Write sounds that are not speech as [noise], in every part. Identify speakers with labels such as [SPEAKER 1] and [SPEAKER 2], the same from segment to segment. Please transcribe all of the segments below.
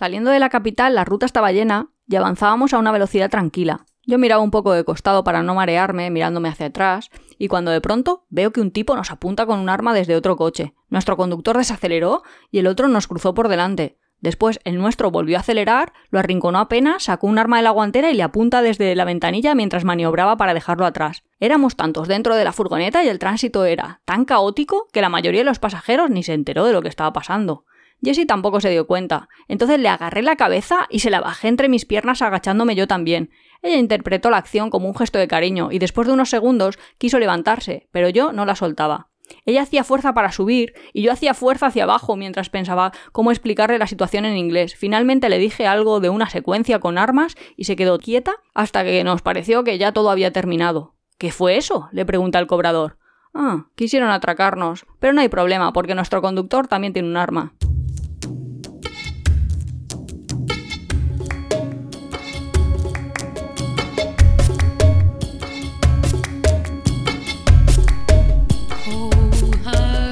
[SPEAKER 1] Saliendo de la capital, la ruta estaba llena y avanzábamos a una velocidad tranquila. Yo miraba un poco de costado para no marearme, mirándome hacia atrás, y cuando de pronto veo que un tipo nos apunta con un arma desde otro coche. Nuestro conductor desaceleró y el otro nos cruzó por delante. Después el nuestro volvió a acelerar, lo arrinconó apenas, sacó un arma de la guantera y le apunta desde la ventanilla mientras maniobraba para dejarlo atrás. Éramos tantos dentro de la furgoneta y el tránsito era tan caótico que la mayoría de los pasajeros ni se enteró de lo que estaba pasando. Jessie tampoco se dio cuenta. Entonces le agarré la cabeza y se la bajé entre mis piernas agachándome yo también. Ella interpretó la acción como un gesto de cariño y después de unos segundos quiso levantarse, pero yo no la soltaba. Ella hacía fuerza para subir y yo hacía fuerza hacia abajo mientras pensaba cómo explicarle la situación en inglés. Finalmente le dije algo de una secuencia con armas y se quedó quieta hasta que nos pareció que ya todo había terminado. ¿Qué fue eso? le pregunta el cobrador. Ah, quisieron atracarnos, pero no hay problema porque nuestro conductor también tiene un arma.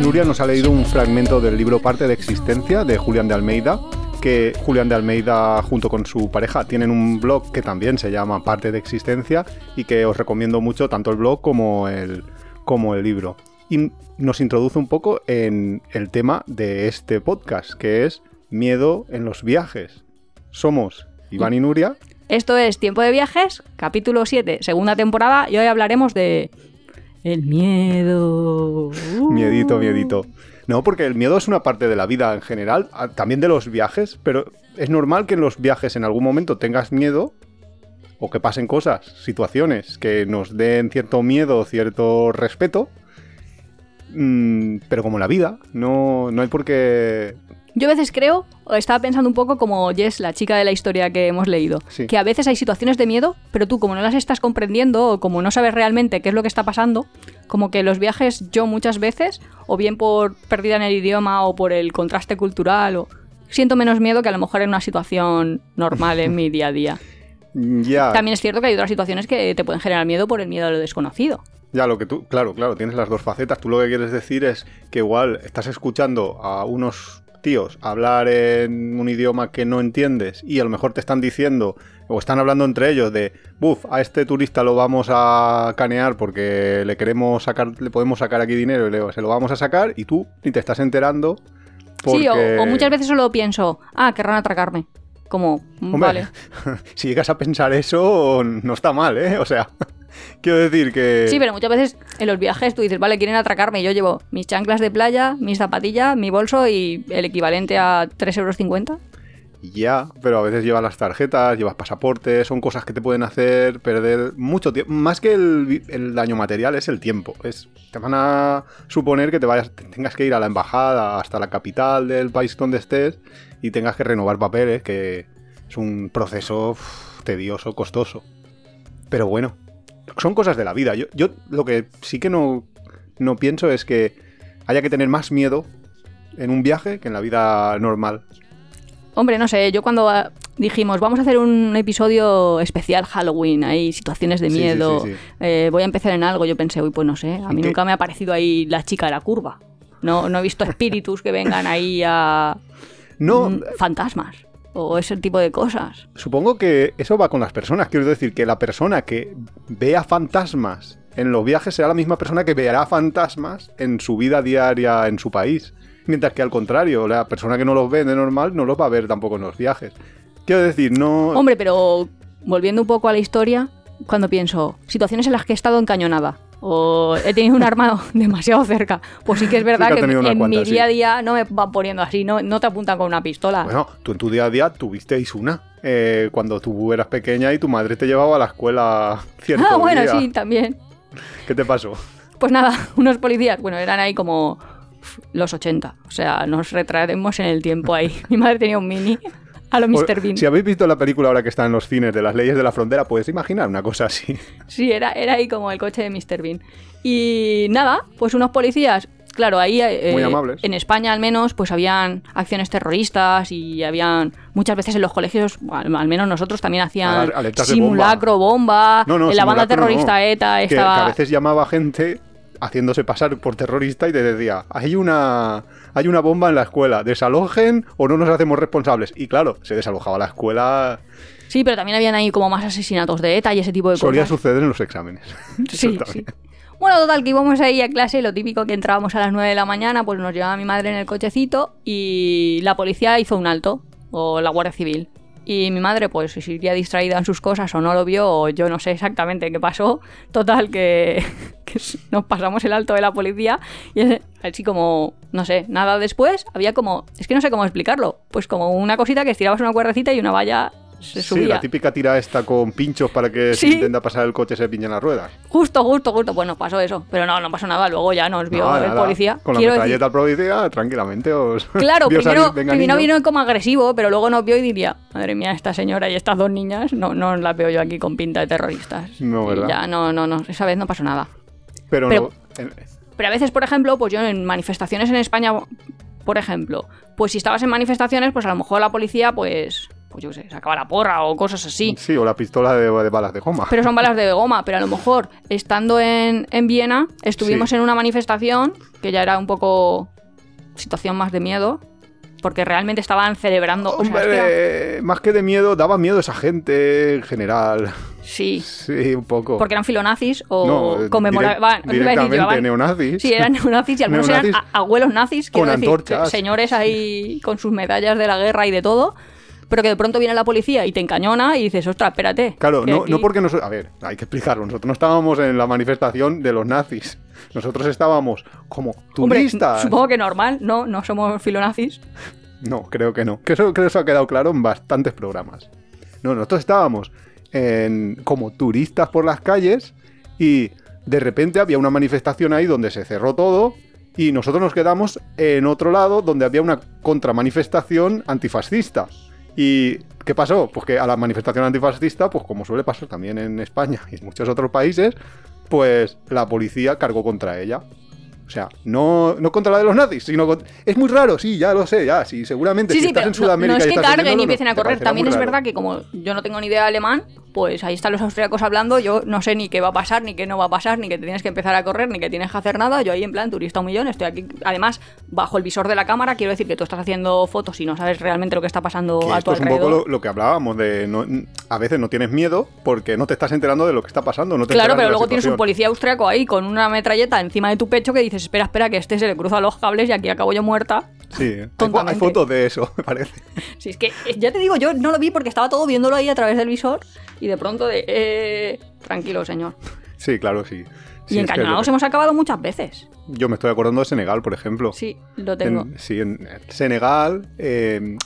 [SPEAKER 2] Nuria nos ha leído un fragmento del libro Parte de Existencia de Julián de Almeida, que Julián de Almeida junto con su pareja tienen un blog que también se llama Parte de Existencia y que os recomiendo mucho tanto el blog como el, como el libro. Y nos introduce un poco en el tema de este podcast, que es miedo en los viajes. Somos Iván y Nuria.
[SPEAKER 1] Esto es Tiempo de Viajes, capítulo 7, segunda temporada, y hoy hablaremos de el miedo.
[SPEAKER 2] Miedito, miedito. No, porque el miedo es una parte de la vida en general, también de los viajes, pero es normal que en los viajes en algún momento tengas miedo o que pasen cosas, situaciones que nos den cierto miedo, cierto respeto. Mm, pero como la vida, no, no hay por qué
[SPEAKER 1] yo a veces creo, o estaba pensando un poco como Jess, la chica de la historia que hemos leído, que a veces hay situaciones de miedo, pero tú como no las estás comprendiendo o como no sabes realmente qué es lo que está pasando, como que los viajes yo muchas veces, o bien por pérdida en el idioma o por el contraste cultural, o siento menos miedo que a lo mejor en una situación normal en mi día a día. [laughs]
[SPEAKER 2] Ya.
[SPEAKER 1] También es cierto que hay otras situaciones que te pueden generar miedo por el miedo a lo desconocido.
[SPEAKER 2] Ya, lo que tú, claro, claro, tienes las dos facetas. Tú lo que quieres decir es que igual estás escuchando a unos tíos hablar en un idioma que no entiendes y a lo mejor te están diciendo o están hablando entre ellos de, buf, a este turista lo vamos a canear porque le queremos sacar, le podemos sacar aquí dinero y se lo vamos a sacar y tú ni te estás enterando.
[SPEAKER 1] Sí, o, muchas veces solo pienso, ah, querrán atracarme. Como, vale. [laughs]
[SPEAKER 2] si llegas a pensar eso, no está mal, ¿eh? O sea... [laughs] Quiero decir que...
[SPEAKER 1] Sí, pero muchas veces en los viajes tú dices, vale, quieren atracarme. Y yo llevo mis chanclas de playa, mis zapatillas, mi bolso y el equivalente a 3,50 euros.
[SPEAKER 2] Ya, pero a veces llevas las tarjetas, llevas pasaportes, son cosas que te pueden hacer perder mucho tiempo. Más que el, daño material, es el tiempo. Es, te van a suponer que te vayas, tengas que ir a la embajada, hasta la capital del país donde estés, y tengas que renovar papeles, que es un proceso tedioso, costoso. Pero bueno, son cosas de la vida. Yo, yo lo que sí que no, no pienso es que haya que tener más miedo en un viaje que en la vida normal.
[SPEAKER 1] Hombre, no sé, yo cuando ah, dijimos, vamos a hacer un episodio especial Halloween, hay situaciones de miedo, eh, voy a empezar en algo, yo pensé, uy, pues no sé, a mí nunca me ha parecido ahí la chica de la curva. No, no he visto espíritus que vengan ahí a...
[SPEAKER 2] No.
[SPEAKER 1] Mm, fantasmas o ese tipo de cosas.
[SPEAKER 2] Supongo que eso va con las personas. Quiero decir que la persona que vea fantasmas en los viajes será la misma persona que verá fantasmas en su vida diaria en su país. Mientras que al contrario, la persona que no los ve de normal no los va a ver tampoco en los viajes. Quiero decir, no...
[SPEAKER 1] Hombre, pero volviendo un poco a la historia, cuando pienso, situaciones en las que he estado encañonada, o he tenido un arma [laughs] demasiado cerca. Pues sí que es verdad que, en mi día a día no me van poniendo así, no, no te apuntan con una pistola.
[SPEAKER 2] Bueno, tú en tu día a día tuvisteis una. Eh, cuando tú eras pequeña y tu madre te llevaba a la escuela [laughs] cierto
[SPEAKER 1] Ah, bueno, sí, también.
[SPEAKER 2] ¿Qué te pasó?
[SPEAKER 1] Pues nada, [laughs] unos policías, bueno, eran ahí como los 80. O sea, nos retraemos en el tiempo ahí. Mi madre tenía un mini a lo Mr. Bean.
[SPEAKER 2] Si habéis visto la película ahora que está en los cines de las leyes de la frontera, puedes imaginar una cosa así. [laughs]
[SPEAKER 1] Sí, era, era ahí como el coche de Mr. Bean. Y nada, pues unos policías, claro, ahí
[SPEAKER 2] eh, Muy amables.
[SPEAKER 1] en España al menos, pues habían acciones terroristas y habían muchas veces en los colegios, al menos nosotros también hacían simulacro, bomba, en la banda terrorista ETA
[SPEAKER 2] estaba... Que, a veces llamaba gente haciéndose pasar por terrorista y te decía, hay una, hay una bomba en la escuela, desalojen o no nos hacemos responsables. Y claro, se desalojaba la escuela.
[SPEAKER 1] Sí, pero también habían ahí como más asesinatos de ETA y ese tipo de
[SPEAKER 2] Solía
[SPEAKER 1] cosas.
[SPEAKER 2] suceder en los exámenes.
[SPEAKER 1] Sí, [laughs] sí. Bueno, total, que íbamos ahí a clase, lo típico que entrábamos a las 9 de la mañana, pues nos llevaba mi madre en el cochecito y la policía hizo un alto, o la Guardia Civil. Y mi madre, pues, si iría distraída en sus cosas o no lo vio, o yo no sé exactamente qué pasó. Total, que, que nos pasamos el alto de la policía y así como, no sé, nada después, había como, es que no sé cómo explicarlo, pues como una cosita que estirabas una cuerdecita y una valla se
[SPEAKER 2] Sí,
[SPEAKER 1] subía.
[SPEAKER 2] la típica tira esta con pinchos para que
[SPEAKER 1] Sí.
[SPEAKER 2] si intenta pasar el coche se pinchen las ruedas.
[SPEAKER 1] Justo, justo, justo. Bueno, pasó eso. Pero no, no pasó nada. Luego ya nos vio
[SPEAKER 2] No,
[SPEAKER 1] el
[SPEAKER 2] nada,
[SPEAKER 1] policía.
[SPEAKER 2] Con la
[SPEAKER 1] Quiero
[SPEAKER 2] metralleta
[SPEAKER 1] decir,
[SPEAKER 2] policía, tranquilamente os. [laughs]
[SPEAKER 1] claro, primero, primero vino como agresivo, pero luego nos vio y diría, madre mía, esta señora y estas dos niñas, no, no las veo yo aquí con pinta de terroristas.
[SPEAKER 2] No,
[SPEAKER 1] Y
[SPEAKER 2] ¿verdad?
[SPEAKER 1] ya, no, no, no. Esa vez no pasó nada.
[SPEAKER 2] Pero,
[SPEAKER 1] pero-
[SPEAKER 2] no. en-
[SPEAKER 1] Pero a veces, por ejemplo, pues yo en manifestaciones en España, por ejemplo, pues si estabas en manifestaciones, pues a lo mejor la policía, pues, pues yo qué sé, sacaba la porra o cosas así.
[SPEAKER 2] Sí, o la pistola de, de balas de goma.
[SPEAKER 1] Pero son balas de goma, pero a lo mejor estando en, en Viena estuvimos
[SPEAKER 2] Sí.
[SPEAKER 1] en una manifestación que ya era un poco situación más de miedo, porque realmente estaban celebrando... o sea, era-
[SPEAKER 2] más que de miedo, daba miedo esa gente en general.
[SPEAKER 1] sí,
[SPEAKER 2] Sí, un poco.
[SPEAKER 1] porque eran filonazis o
[SPEAKER 2] no,
[SPEAKER 1] conmemoraban...
[SPEAKER 2] direct- directamente neonazis.
[SPEAKER 1] Sí, eran neonazis y algunos eran
[SPEAKER 2] Neonazis
[SPEAKER 1] a- abuelos nazis,
[SPEAKER 2] con
[SPEAKER 1] decir,
[SPEAKER 2] antorchas.
[SPEAKER 1] señores ahí con sus medallas de la guerra y de todo, pero que de pronto viene la policía y te encañona y dices, ostras, espérate.
[SPEAKER 2] Claro, no,
[SPEAKER 1] aquí-
[SPEAKER 2] no porque nosotros... A ver, hay que explicarlo. Nosotros no estábamos en la manifestación de los nazis. Nosotros estábamos como
[SPEAKER 1] Hombre,
[SPEAKER 2] turistas.
[SPEAKER 1] supongo que normal, no, no somos filonazis.
[SPEAKER 2] No, creo que no. Que eso, que eso ha quedado claro en bastantes programas. No, nosotros estábamos en- como turistas por las calles y de repente había una manifestación ahí donde se cerró todo y nosotros nos quedamos en otro lado donde había una contramanifestación antifascista. ¿Y qué pasó? Pues que a la manifestación antifascista, pues como suele pasar también en España y en muchos otros países, pues la policía cargó contra ella. O sea, no, no contra la de los nazis, sino con- Es muy raro, sí, ya lo sé, ya, sí, seguramente.
[SPEAKER 1] Sí,
[SPEAKER 2] si
[SPEAKER 1] sí,
[SPEAKER 2] estás
[SPEAKER 1] pero
[SPEAKER 2] en Sudamérica
[SPEAKER 1] no, no es que carguen y empiecen a correr. También es verdad que como yo no tengo ni idea de alemán, pues ahí están los austríacos hablando, yo no sé ni qué va a pasar, ni qué no va a pasar, ni que te tienes que empezar a correr, ni que tienes que hacer nada. Yo ahí en plan turista un millón, estoy aquí, además, bajo el visor de la cámara, quiero decir que tú estás haciendo fotos y no sabes realmente lo que está pasando
[SPEAKER 2] Que
[SPEAKER 1] a
[SPEAKER 2] esto
[SPEAKER 1] tu
[SPEAKER 2] es un
[SPEAKER 1] alrededor.
[SPEAKER 2] poco lo, lo que hablábamos de no- a veces no tienes miedo porque no te estás enterando de lo que está pasando. No te
[SPEAKER 1] Claro, pero luego tienes un policía austriaco ahí con una metralleta encima de tu pecho que dices, espera, espera, que este se le cruza los cables y aquí acabo yo muerta.
[SPEAKER 2] Sí, hay, fotos de eso, [laughs] me parece.
[SPEAKER 1] Si es que, eh, ya te digo, yo no lo vi porque estaba todo viéndolo ahí a través del visor y de pronto de, eh, tranquilo, señor.
[SPEAKER 2] Sí, claro, sí. Sí,
[SPEAKER 1] y
[SPEAKER 2] es que
[SPEAKER 1] encañonados hemos acabado muchas veces.
[SPEAKER 2] Yo me estoy acordando de Senegal, por ejemplo.
[SPEAKER 1] Sí, lo tengo.
[SPEAKER 2] En- sí, en Senegal. eh,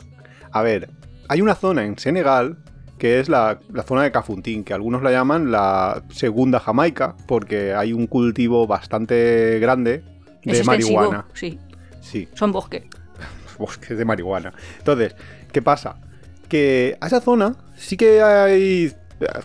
[SPEAKER 2] a ver, hay una zona en Senegal que es la, la zona de Cafuntín, que algunos la llaman la segunda Jamaica, porque hay un cultivo bastante grande de
[SPEAKER 1] es
[SPEAKER 2] marihuana.
[SPEAKER 1] Sí,
[SPEAKER 2] Sí,
[SPEAKER 1] son bosque. [laughs]
[SPEAKER 2] bosques de marihuana. Entonces, ¿qué pasa? Que a esa zona sí que hay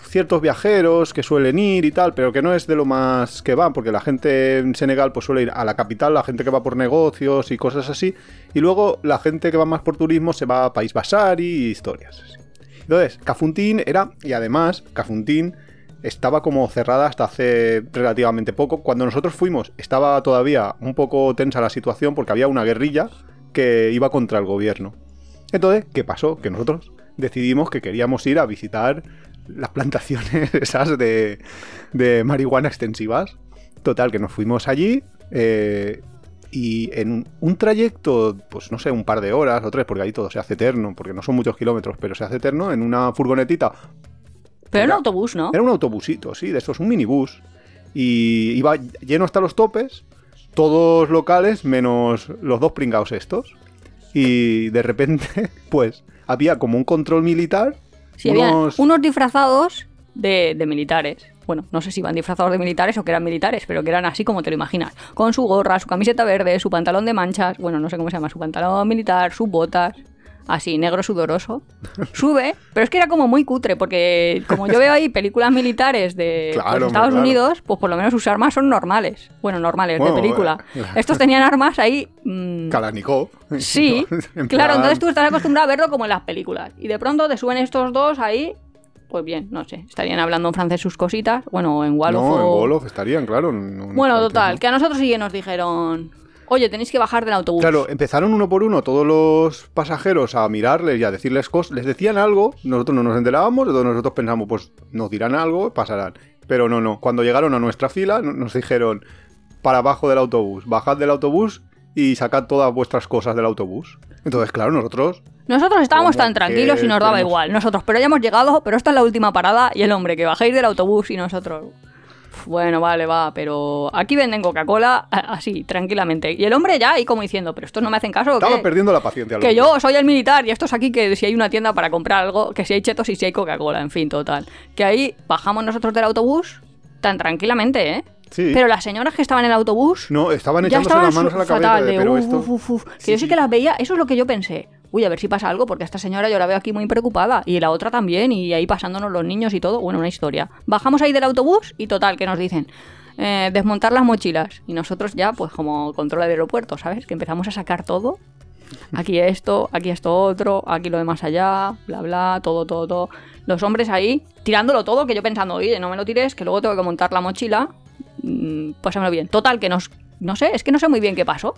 [SPEAKER 2] ciertos viajeros que suelen ir y tal, pero que no es de lo más que van, porque la gente en Senegal pues suele ir a la capital, la gente que va por negocios y cosas así, y luego la gente que va más por turismo se va a País Basari y historias así. Entonces, Cafuntín era, y además, Cafuntín estaba como cerrada hasta hace relativamente poco. Cuando nosotros fuimos, estaba todavía un poco tensa la situación porque había una guerrilla que iba contra el gobierno. Entonces, ¿qué pasó? Que nosotros decidimos que queríamos ir a visitar las plantaciones [laughs] esas de, de marihuana extensivas. Total, que nos fuimos allí eh, y en un trayecto, pues no sé, un par de horas o tres, porque ahí todo se hace eterno, porque no son muchos kilómetros, pero se hace eterno en una furgonetita.
[SPEAKER 1] Pero
[SPEAKER 2] Era-
[SPEAKER 1] autobús, ¿no?
[SPEAKER 2] Era un autobusito, sí, de estos, un minibús. Y iba lleno hasta los topes, todos locales, menos los dos pringados estos. Y de repente, [laughs] pues, había como un control militar.
[SPEAKER 1] Sí, había
[SPEAKER 2] unos-
[SPEAKER 1] unos disfrazados de, de militares. Bueno, no sé si iban disfrazados de militares o que eran militares, pero que eran así como te lo imaginas. Con su gorra, su camiseta verde, su pantalón de manchas, bueno, no sé cómo se llama, su pantalón militar, sus botas, así, negro sudoroso. [laughs] Sube, pero es que era como muy cutre, porque como yo veo ahí películas militares de pues, Estados
[SPEAKER 2] claro.
[SPEAKER 1] Unidos, pues por lo menos sus armas son normales. Bueno, normales,
[SPEAKER 2] Bueno,
[SPEAKER 1] de película.
[SPEAKER 2] bueno,
[SPEAKER 1] Estos tenían armas ahí... mm,
[SPEAKER 2] Kalashnikov.
[SPEAKER 1] Sí, [laughs]
[SPEAKER 2] En
[SPEAKER 1] claro,
[SPEAKER 2] plan-
[SPEAKER 1] entonces tú estás acostumbrado a verlo como en las películas. Y de pronto te suben estos dos ahí pues bien, no sé. Estarían hablando en francés sus cositas. Bueno, en Wolof
[SPEAKER 2] no, en Wolof estarían, claro. no- no
[SPEAKER 1] Bueno, total,
[SPEAKER 2] ¿no?
[SPEAKER 1] que a nosotros sí que nos dijeron, oye, tenéis que bajar del autobús.
[SPEAKER 2] Claro, empezaron uno por uno todos los pasajeros a mirarles y a decirles cosas. Les decían algo, nosotros no nos enterábamos, entonces nosotros pensamos, pues nos dirán algo, pasarán. Pero no, no. Cuando llegaron a nuestra fila, no- nos dijeron, para abajo del autobús, bajad del autobús y sacad todas vuestras cosas del autobús. Entonces, claro, nosotros
[SPEAKER 1] Nosotros estábamos
[SPEAKER 2] ¿Cómo
[SPEAKER 1] tan tranquilos y nos daba
[SPEAKER 2] tenemos-
[SPEAKER 1] igual. Nosotros, pero ya hemos llegado, pero esta es la última parada y el hombre que bajéis del autobús y nosotros... Bueno, vale, va, pero aquí venden Coca-Cola así, tranquilamente. Y el hombre ya ahí como diciendo, pero estos no me hacen caso. ¿o
[SPEAKER 2] estaba perdiendo la paciencia.
[SPEAKER 1] Que yo soy el militar y estos aquí que si hay una tienda para comprar algo, que si hay chetos y si hay Coca-Cola, en fin, total. Que ahí bajamos nosotros del autobús tan tranquilamente, ¿eh?
[SPEAKER 2] Sí.
[SPEAKER 1] Pero las señoras que estaban en el autobús
[SPEAKER 2] No, estaban echándose
[SPEAKER 1] estaban
[SPEAKER 2] las manos a la cabeza. de, pero
[SPEAKER 1] uf,
[SPEAKER 2] esto...
[SPEAKER 1] uf, uf, uf. Que
[SPEAKER 2] Sí,
[SPEAKER 1] yo sí. que las veía, eso es lo que yo pensé. Uy, a ver si pasa algo, porque esta señora yo la veo aquí muy preocupada. Y la otra también, y ahí pasándonos los niños y todo. Bueno, una historia. Bajamos ahí del autobús y total, que nos dicen, eh, desmontar las mochilas. Y nosotros ya, pues como control del aeropuerto, ¿sabes? Que empezamos a sacar todo. Aquí esto, aquí esto otro, aquí lo de más allá, bla, bla, todo, todo, todo. Los hombres ahí tirándolo todo, que yo pensando, oye, no me lo tires, que luego tengo que montar la mochila. Mm, Pásamelo bien. Total, que nos... No sé, es que no sé muy bien qué pasó.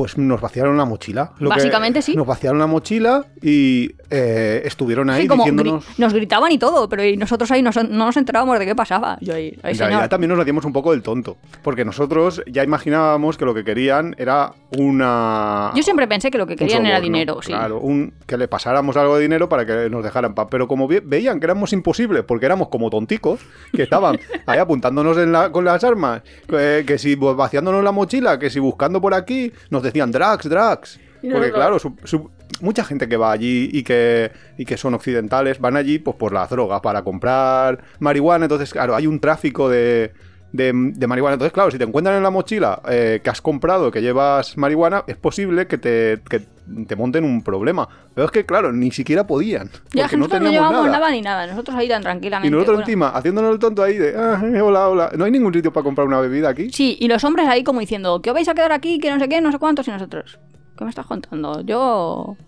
[SPEAKER 2] Pues nos vaciaron la mochila. Lo que-
[SPEAKER 1] Básicamente sí.
[SPEAKER 2] Nos vaciaron la mochila y eh, estuvieron ahí
[SPEAKER 1] Sí, como
[SPEAKER 2] diciéndonos...
[SPEAKER 1] gri- nos gritaban y todo, pero y nosotros ahí nos- no nos enterábamos de qué pasaba. Yo ahí, ahí,
[SPEAKER 2] En
[SPEAKER 1] señor.
[SPEAKER 2] realidad también nos hacíamos un poco del tonto, porque nosotros ya imaginábamos que lo que querían era una...
[SPEAKER 1] Yo siempre pensé que lo que querían era dinero, sí.
[SPEAKER 2] Claro, un, que le pasáramos algo de dinero para que nos dejaran paz. Pero como ve- veían que éramos imposibles, porque éramos como tonticos, que estaban [laughs] ahí apuntándonos en la- con las armas, que, que si vaciándonos la mochila, que si buscando por aquí, nos decían drags, drags. Porque claro, su- su- mucha gente que va allí y que, y que son occidentales van allí pues por las drogas, para comprar marihuana. Entonces, claro, hay un tráfico de, de, de marihuana. Entonces, claro, si te encuentran en la mochila eh, que has comprado, que llevas marihuana, es posible que te, que te monten un problema. Pero es que, claro, ni siquiera podían.
[SPEAKER 1] Ya
[SPEAKER 2] porque
[SPEAKER 1] que
[SPEAKER 2] no
[SPEAKER 1] no llevábamos
[SPEAKER 2] nada.
[SPEAKER 1] nada. ni nada, nosotros ahí tan tranquilamente.
[SPEAKER 2] Y nosotros
[SPEAKER 1] bueno.
[SPEAKER 2] encima, haciéndonos el tonto ahí de, ah, eh, hola, hola. No hay ningún sitio para comprar una bebida aquí.
[SPEAKER 1] Sí, y los hombres ahí como diciendo, que os vais a quedar aquí, que no sé qué, no sé cuántos, y nosotros. ¿Qué me estás contando? Yo.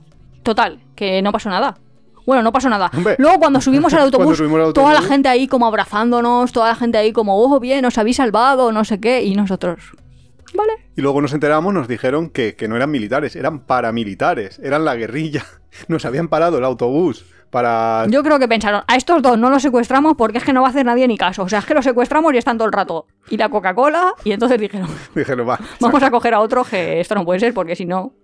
[SPEAKER 1] Total, que no pasó nada. Bueno, no pasó nada.
[SPEAKER 2] Hombre,
[SPEAKER 1] Luego cuando subimos al [laughs] autobús,
[SPEAKER 2] subimos al
[SPEAKER 1] toda la gente ahí como abrazándonos, toda la gente ahí como, oh, bien, os habéis salvado, no sé qué, y nosotros. Vale.
[SPEAKER 2] Y luego nos enteramos, nos dijeron que, que no eran militares, eran paramilitares, eran la guerrilla. [laughs] Nos habían parado el autobús para...
[SPEAKER 1] Yo creo que pensaron, a estos dos no los secuestramos porque es que no va a hacer nadie ni caso. O sea, es que los secuestramos y están todo el rato. Y la Coca-Cola, y entonces dijeron, [laughs]
[SPEAKER 2] Dijeron, va.
[SPEAKER 1] vamos a coger a otro que esto no puede ser porque si no,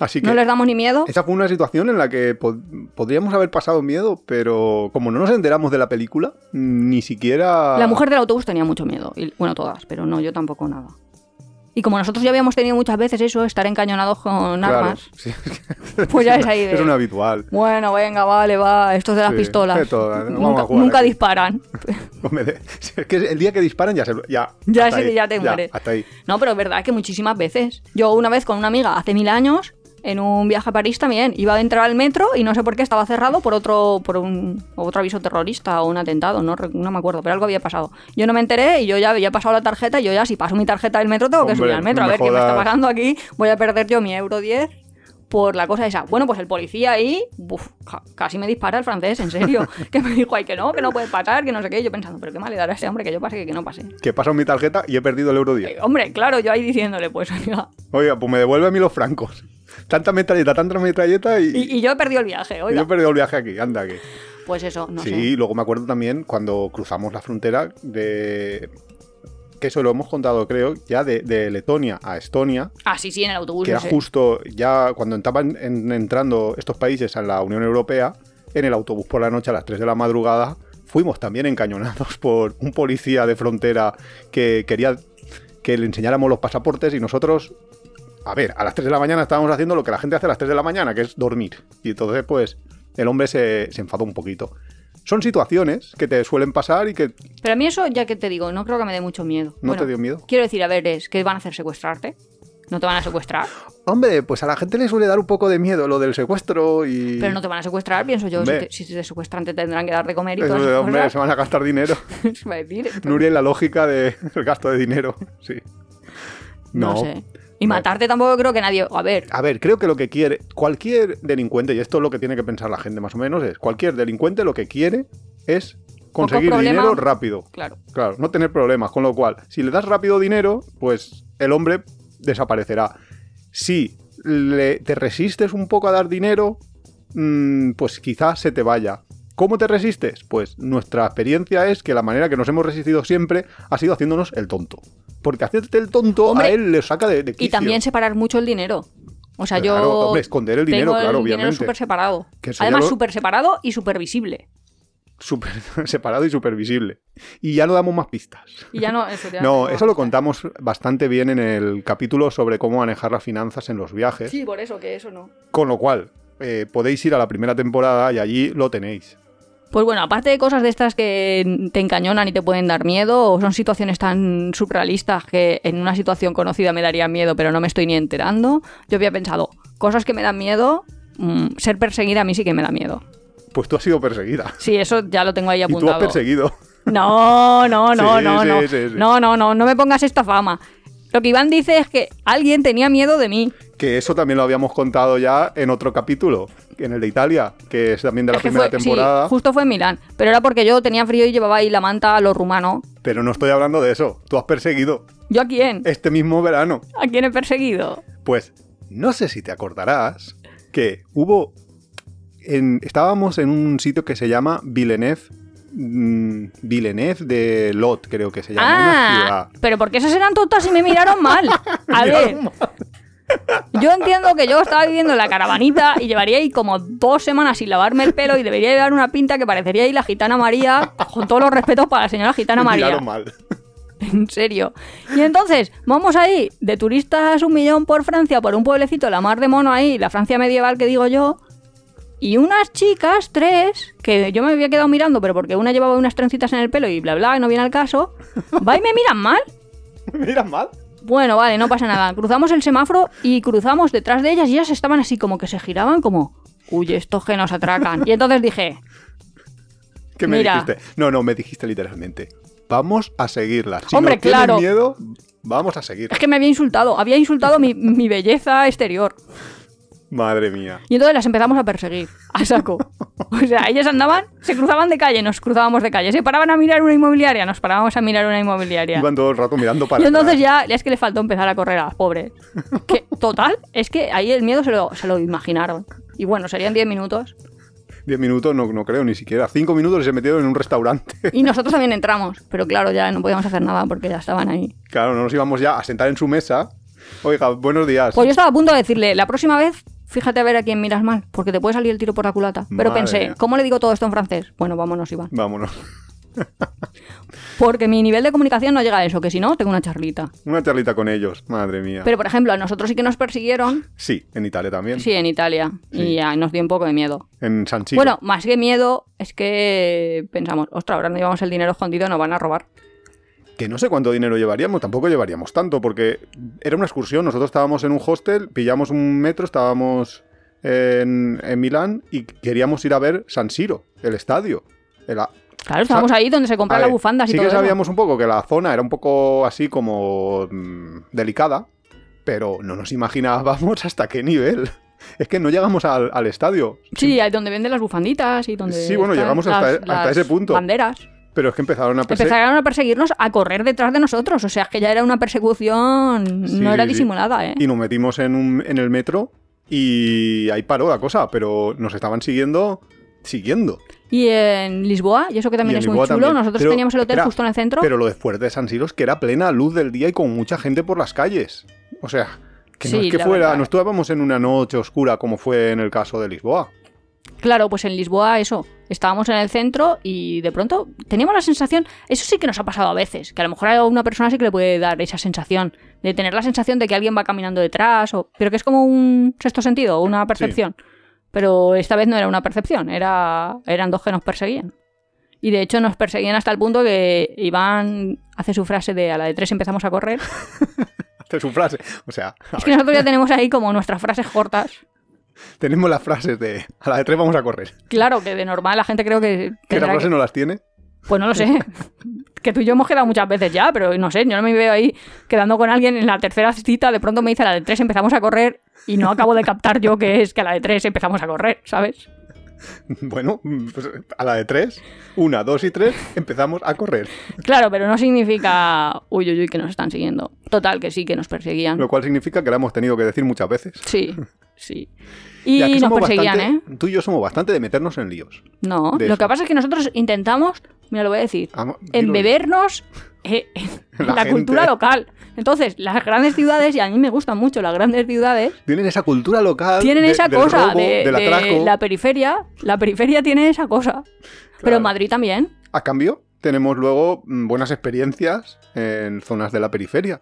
[SPEAKER 2] Así que
[SPEAKER 1] no les damos ni miedo.
[SPEAKER 2] esa fue una situación en la que po- podríamos haber pasado miedo, pero como no nos enteramos de la película, ni siquiera...
[SPEAKER 1] La mujer del autobús tenía mucho miedo. Y, bueno, todas, pero no, yo tampoco nada. Y como nosotros ya habíamos tenido muchas veces eso, estar encañonados con
[SPEAKER 2] Claro,
[SPEAKER 1] armas, [laughs]
[SPEAKER 2] sí,
[SPEAKER 1] pues ya es ahí de...
[SPEAKER 2] es un habitual.
[SPEAKER 1] Bueno, venga, vale, va, estos de las
[SPEAKER 2] Sí,
[SPEAKER 1] pistolas.
[SPEAKER 2] de todas,
[SPEAKER 1] nunca nunca disparan. [laughs]
[SPEAKER 2] Es que el día que disparan ya se... Ya,
[SPEAKER 1] Ya que
[SPEAKER 2] ahí,
[SPEAKER 1] ya te mueres.
[SPEAKER 2] Hasta ahí.
[SPEAKER 1] No, pero es verdad que muchísimas veces. Yo una vez con una amiga hace mil años, en un viaje a París también, iba a entrar al metro y no sé por qué estaba cerrado por otro, por un otro aviso terrorista o un atentado, no, no me acuerdo, pero algo había pasado. Yo no me enteré y yo ya había pasado la tarjeta y yo ya si paso mi tarjeta del metro tengo que
[SPEAKER 2] Hombre,
[SPEAKER 1] subir al metro. a ver qué me está pasando aquí. Voy a perder yo mi euro 10 por la cosa esa. Bueno, pues el policía ahí, uf, ca- casi me dispara el francés, en serio. [laughs] que me dijo, ay, que no, que no puede pasar, que no sé qué. Yo pensando, pero qué mal le dará a este hombre que yo pase, que, que no pase.
[SPEAKER 2] Que paso mi tarjeta y he perdido el euro 10.
[SPEAKER 1] Eh, hombre, claro, yo ahí diciéndole, pues, oiga,
[SPEAKER 2] Oiga, pues me devuelve a mí los francos. [laughs] Tanta metralleta, tanta metralleta y,
[SPEAKER 1] Y, y yo he perdido el viaje,
[SPEAKER 2] y
[SPEAKER 1] oiga.
[SPEAKER 2] yo he perdido el viaje aquí, anda aquí.
[SPEAKER 1] Pues eso, no
[SPEAKER 2] sí,
[SPEAKER 1] sé.
[SPEAKER 2] luego me acuerdo también cuando cruzamos la frontera de... Que eso lo hemos contado, creo, ya de, de Letonia a Estonia,
[SPEAKER 1] Ah, sí, sí, en el autobús.
[SPEAKER 2] que era justo ya cuando estaban en- entrando estos países a la Unión Europea, en el autobús por la noche a las 3 de la madrugada, fuimos también encañonados [laughs] por un policía de frontera que quería que le enseñáramos los pasaportes y nosotros, a ver, a las 3 de la mañana estábamos haciendo lo que la gente hace a las 3 de la mañana, que es dormir. Y entonces, pues, el hombre se, se enfadó un poquito. Son situaciones que te suelen pasar y que
[SPEAKER 1] Pero a mí eso, ya que te digo, no creo que me dé mucho miedo.
[SPEAKER 2] ¿No
[SPEAKER 1] Bueno,
[SPEAKER 2] te dio miedo?
[SPEAKER 1] Quiero decir, a ver, es que van a hacer secuestrarte. ¿No te van a secuestrar?
[SPEAKER 2] Hombre, pues a la gente le suele dar un poco de miedo lo del secuestro y...
[SPEAKER 1] Pero no te van a secuestrar, pienso yo. Si te, si te secuestran te tendrán que dar de comer y
[SPEAKER 2] Eso de,
[SPEAKER 1] esas
[SPEAKER 2] hombre,
[SPEAKER 1] cosas.
[SPEAKER 2] se van a gastar dinero. [laughs]
[SPEAKER 1] Se va a decir.
[SPEAKER 2] Nuria en la lógica del [laughs] gasto de dinero, sí.
[SPEAKER 1] No
[SPEAKER 2] No,
[SPEAKER 1] sé. Y matarte tampoco creo que nadie. A ver,
[SPEAKER 2] A ver, creo que lo que quiere cualquier delincuente, y esto es lo que tiene que pensar la gente más o menos, es cualquier delincuente lo que quiere es conseguir dinero rápido.
[SPEAKER 1] claro.
[SPEAKER 2] Claro, no tener problemas, con lo cual, si le das rápido dinero, pues el hombre desaparecerá. Si le- te resistes un poco a dar dinero, mm, pues quizás se te vaya. ¿Cómo te resistes? Pues nuestra experiencia es que la manera que nos hemos resistido siempre ha sido haciéndonos el tonto. Porque hacerte el tonto
[SPEAKER 1] Hombre,
[SPEAKER 2] a él le saca de, de
[SPEAKER 1] Y también separar mucho el dinero. O sea,
[SPEAKER 2] Claro,
[SPEAKER 1] yo.
[SPEAKER 2] hombre, esconder el dinero,
[SPEAKER 1] tengo
[SPEAKER 2] claro,
[SPEAKER 1] el dinero
[SPEAKER 2] obviamente.
[SPEAKER 1] súper separado. Además,
[SPEAKER 2] lo-
[SPEAKER 1] súper separado y súper visible.
[SPEAKER 2] Súper [laughs] separado y supervisible. Y ya no damos más pistas.
[SPEAKER 1] Y ya no. Eso, ya [laughs]
[SPEAKER 2] No,
[SPEAKER 1] tengo-
[SPEAKER 2] eso lo contamos bastante bien en el capítulo sobre cómo manejar las finanzas en los viajes.
[SPEAKER 1] Sí, por eso, que eso no.
[SPEAKER 2] Con lo cual, eh, podéis ir a la primera temporada y allí lo tenéis.
[SPEAKER 1] Pues bueno, aparte de cosas de estas que te encañonan y te pueden dar miedo, o son situaciones tan surrealistas que en una situación conocida me daría miedo, pero no me estoy ni enterando, yo había pensado, cosas que me dan miedo, mm, ser perseguida a mí sí que me da miedo.
[SPEAKER 2] Pues tú has sido perseguida.
[SPEAKER 1] Sí, eso ya lo tengo ahí [laughs]
[SPEAKER 2] Y tú has
[SPEAKER 1] apuntado.
[SPEAKER 2] perseguido.
[SPEAKER 1] No, no, no,
[SPEAKER 2] Sí,
[SPEAKER 1] no, no.
[SPEAKER 2] sí, sí.
[SPEAKER 1] No, no, no, no me pongas esta fama. Lo que Iván dice es que alguien tenía miedo de mí.
[SPEAKER 2] Que eso también lo habíamos contado ya en otro capítulo, en el de Italia, que es también de la
[SPEAKER 1] Es
[SPEAKER 2] primera
[SPEAKER 1] fue- sí,
[SPEAKER 2] temporada.
[SPEAKER 1] justo fue en Milán, pero era porque yo tenía frío y llevaba ahí la manta a lo rumano.
[SPEAKER 2] Pero no estoy hablando de eso. Tú has perseguido
[SPEAKER 1] ¿Yo a quién?
[SPEAKER 2] este mismo verano.
[SPEAKER 1] ¿A quién he perseguido?
[SPEAKER 2] Pues no sé si te acordarás que hubo. en- estábamos en un sitio que se llama Villeneuve. mm, Villeneuve de Lot, creo que se llama. una
[SPEAKER 1] Ah,
[SPEAKER 2] ciudad.
[SPEAKER 1] pero porque esas eran tontas y me miraron mal. [laughs] A ver, yo entiendo que yo estaba viviendo en la caravanita y llevaría ahí como dos semanas sin lavarme el pelo y debería llevar una pinta que parecería ahí la gitana María, con todos los respetos para la señora gitana
[SPEAKER 2] Me
[SPEAKER 1] María.
[SPEAKER 2] mal.
[SPEAKER 1] En serio. Y entonces, vamos ahí, de turistas un millón por Francia, por un pueblecito, la mar de mono ahí, la Francia medieval que digo yo. Y unas chicas, tres, que yo me había quedado mirando, pero porque una llevaba unas trencitas en el pelo y bla bla, y no viene al caso, va y me miran mal. [laughs]
[SPEAKER 2] ¿Me miran mal?
[SPEAKER 1] Bueno, vale, no pasa nada. Cruzamos el semáforo y cruzamos detrás de ellas y ellas estaban así como que se giraban como, uy, estos que nos atracan. Y entonces dije,
[SPEAKER 2] ¿Qué me
[SPEAKER 1] Mira.
[SPEAKER 2] dijiste? No, no, me dijiste literalmente. Vamos a seguirla. Si
[SPEAKER 1] Hombre,
[SPEAKER 2] no
[SPEAKER 1] claro.
[SPEAKER 2] miedo, vamos a seguir.
[SPEAKER 1] es que me había insultado, había insultado mi, mi belleza exterior.
[SPEAKER 2] Madre mía.
[SPEAKER 1] Y entonces las empezamos a perseguir, a saco. [laughs] O sea, ellas andaban, se cruzaban de calle, nos cruzábamos de calle. Se paraban a mirar una inmobiliaria, nos parábamos a mirar una inmobiliaria.
[SPEAKER 2] Iban todo el rato mirando para
[SPEAKER 1] Y entonces
[SPEAKER 2] atrás.
[SPEAKER 1] ya, ya es que le faltó empezar a correr a las pobres. Que, total, es que ahí el miedo se lo, se lo imaginaron. Y bueno, serían 10 minutos.
[SPEAKER 2] Diez minutos, no, no creo ni siquiera. Cinco minutos y se metieron en un restaurante.
[SPEAKER 1] Y [laughs] nosotros también entramos. Pero claro, ya no podíamos hacer nada porque ya estaban ahí.
[SPEAKER 2] Claro, no nos íbamos ya a sentar en su mesa. Oiga, buenos días.
[SPEAKER 1] Pues yo estaba a punto de decirle, la próxima vez, fíjate a ver a quién miras mal, porque te puede salir el tiro por la culata. Pero
[SPEAKER 2] Madre
[SPEAKER 1] pensé,
[SPEAKER 2] mía.
[SPEAKER 1] ¿cómo le digo todo esto en francés? Bueno, vámonos, Iván.
[SPEAKER 2] Vámonos. [laughs]
[SPEAKER 1] Porque mi nivel de comunicación no llega a eso, que si no, tengo una charlita.
[SPEAKER 2] Una charlita con ellos. Madre mía.
[SPEAKER 1] Pero, por ejemplo, a nosotros sí que nos persiguieron,
[SPEAKER 2] Sí, en Italia también.
[SPEAKER 1] sí, en Italia.
[SPEAKER 2] Sí.
[SPEAKER 1] Y ya nos dio un poco de miedo.
[SPEAKER 2] En San Siro.
[SPEAKER 1] Bueno, más que miedo, es que pensamos, ostras, ahora no llevamos el dinero escondido, nos van a robar.
[SPEAKER 2] Que no sé cuánto dinero llevaríamos, tampoco llevaríamos tanto, porque era una excursión. Nosotros estábamos en un hostel, pillamos un metro, estábamos en, en Milán y queríamos ir a ver San Siro, el estadio. El a-
[SPEAKER 1] Claro, estábamos ahí donde se compran las bufandas y
[SPEAKER 2] sí
[SPEAKER 1] todo
[SPEAKER 2] que
[SPEAKER 1] eso.
[SPEAKER 2] sabíamos un poco que la zona era un poco así como mm, delicada, pero no nos imaginábamos hasta qué nivel. [laughs] Es que no llegamos al, al estadio.
[SPEAKER 1] Sí, ahí donde venden las bufanditas y donde.
[SPEAKER 2] Sí, bueno, llegamos hasta
[SPEAKER 1] las-
[SPEAKER 2] e- hasta
[SPEAKER 1] las
[SPEAKER 2] ese punto.
[SPEAKER 1] Banderas.
[SPEAKER 2] Pero es que empezaron a
[SPEAKER 1] Empezaron a perseguirnos, a correr detrás de nosotros. O sea, es que ya era una persecución.
[SPEAKER 2] Sí,
[SPEAKER 1] no era
[SPEAKER 2] sí,
[SPEAKER 1] disimulada, ¿eh?
[SPEAKER 2] Y nos metimos en, un- en el metro y ahí paró la cosa, pero nos estaban siguiendo, siguiendo.
[SPEAKER 1] Y en Lisboa, y eso que también es muy chulo,
[SPEAKER 2] también.
[SPEAKER 1] nosotros
[SPEAKER 2] Pero,
[SPEAKER 1] teníamos el hotel
[SPEAKER 2] espera,
[SPEAKER 1] justo en el centro.
[SPEAKER 2] Pero lo de fuerte de San Siro es que era plena luz del día y con mucha gente por las calles. O sea, que no
[SPEAKER 1] Sí,
[SPEAKER 2] es que fuera,
[SPEAKER 1] verdad.
[SPEAKER 2] no estábamos en una noche oscura como fue en el caso de Lisboa.
[SPEAKER 1] Claro, pues en Lisboa eso, estábamos en el centro y de pronto teníamos la sensación, eso sí que nos ha pasado a veces, que a lo mejor a una persona sí que le puede dar esa sensación, de tener la sensación de que alguien va caminando detrás, o, pero que es como un sexto sentido, una percepción. Pero esta vez no era una percepción, era, eran dos que nos perseguían. Y de hecho nos perseguían hasta el punto que Iván hace su frase de a la de tres empezamos a correr. [laughs]
[SPEAKER 2] Hace su frase. O sea,
[SPEAKER 1] Es que nosotros ya tenemos ahí como nuestras frases cortas. [laughs]
[SPEAKER 2] tenemos las frases de a la de tres vamos a correr.
[SPEAKER 1] Claro que de normal la gente creo que
[SPEAKER 2] ¿Que la frase
[SPEAKER 1] que-
[SPEAKER 2] no las tiene?
[SPEAKER 1] Pues no lo sé. [laughs] que tú y yo hemos quedado muchas veces ya, pero no sé, yo no me veo ahí quedando con alguien en la tercera cita, de pronto me dice a la de tres empezamos a correr y no acabo de captar yo que es que a la de tres empezamos a correr, ¿sabes? [laughs]
[SPEAKER 2] Bueno, pues a la de tres, una, dos y tres, empezamos a correr.
[SPEAKER 1] Claro, pero no significa, uy, uy, uy, que nos están siguiendo. Total, que sí, que nos perseguían.
[SPEAKER 2] Lo cual significa que la hemos tenido que decir muchas veces.
[SPEAKER 1] Sí, sí. Y nos perseguían, ¿eh?
[SPEAKER 2] Tú y yo somos bastante de meternos en líos.
[SPEAKER 1] No, lo
[SPEAKER 2] eso.
[SPEAKER 1] que pasa es que nosotros intentamos, mira, lo voy a decir, embebernos eh, [laughs] en
[SPEAKER 2] La
[SPEAKER 1] cultura local. Entonces, las grandes ciudades, y a mí me gustan mucho las grandes ciudades,
[SPEAKER 2] Tienen esa cultura local.
[SPEAKER 1] tienen
[SPEAKER 2] de-
[SPEAKER 1] esa
[SPEAKER 2] del
[SPEAKER 1] cosa
[SPEAKER 2] robo,
[SPEAKER 1] de,
[SPEAKER 2] del
[SPEAKER 1] de la periferia. La periferia tiene esa cosa. Pero en Madrid también.
[SPEAKER 2] A cambio, tenemos luego mm, buenas experiencias en zonas de la periferia.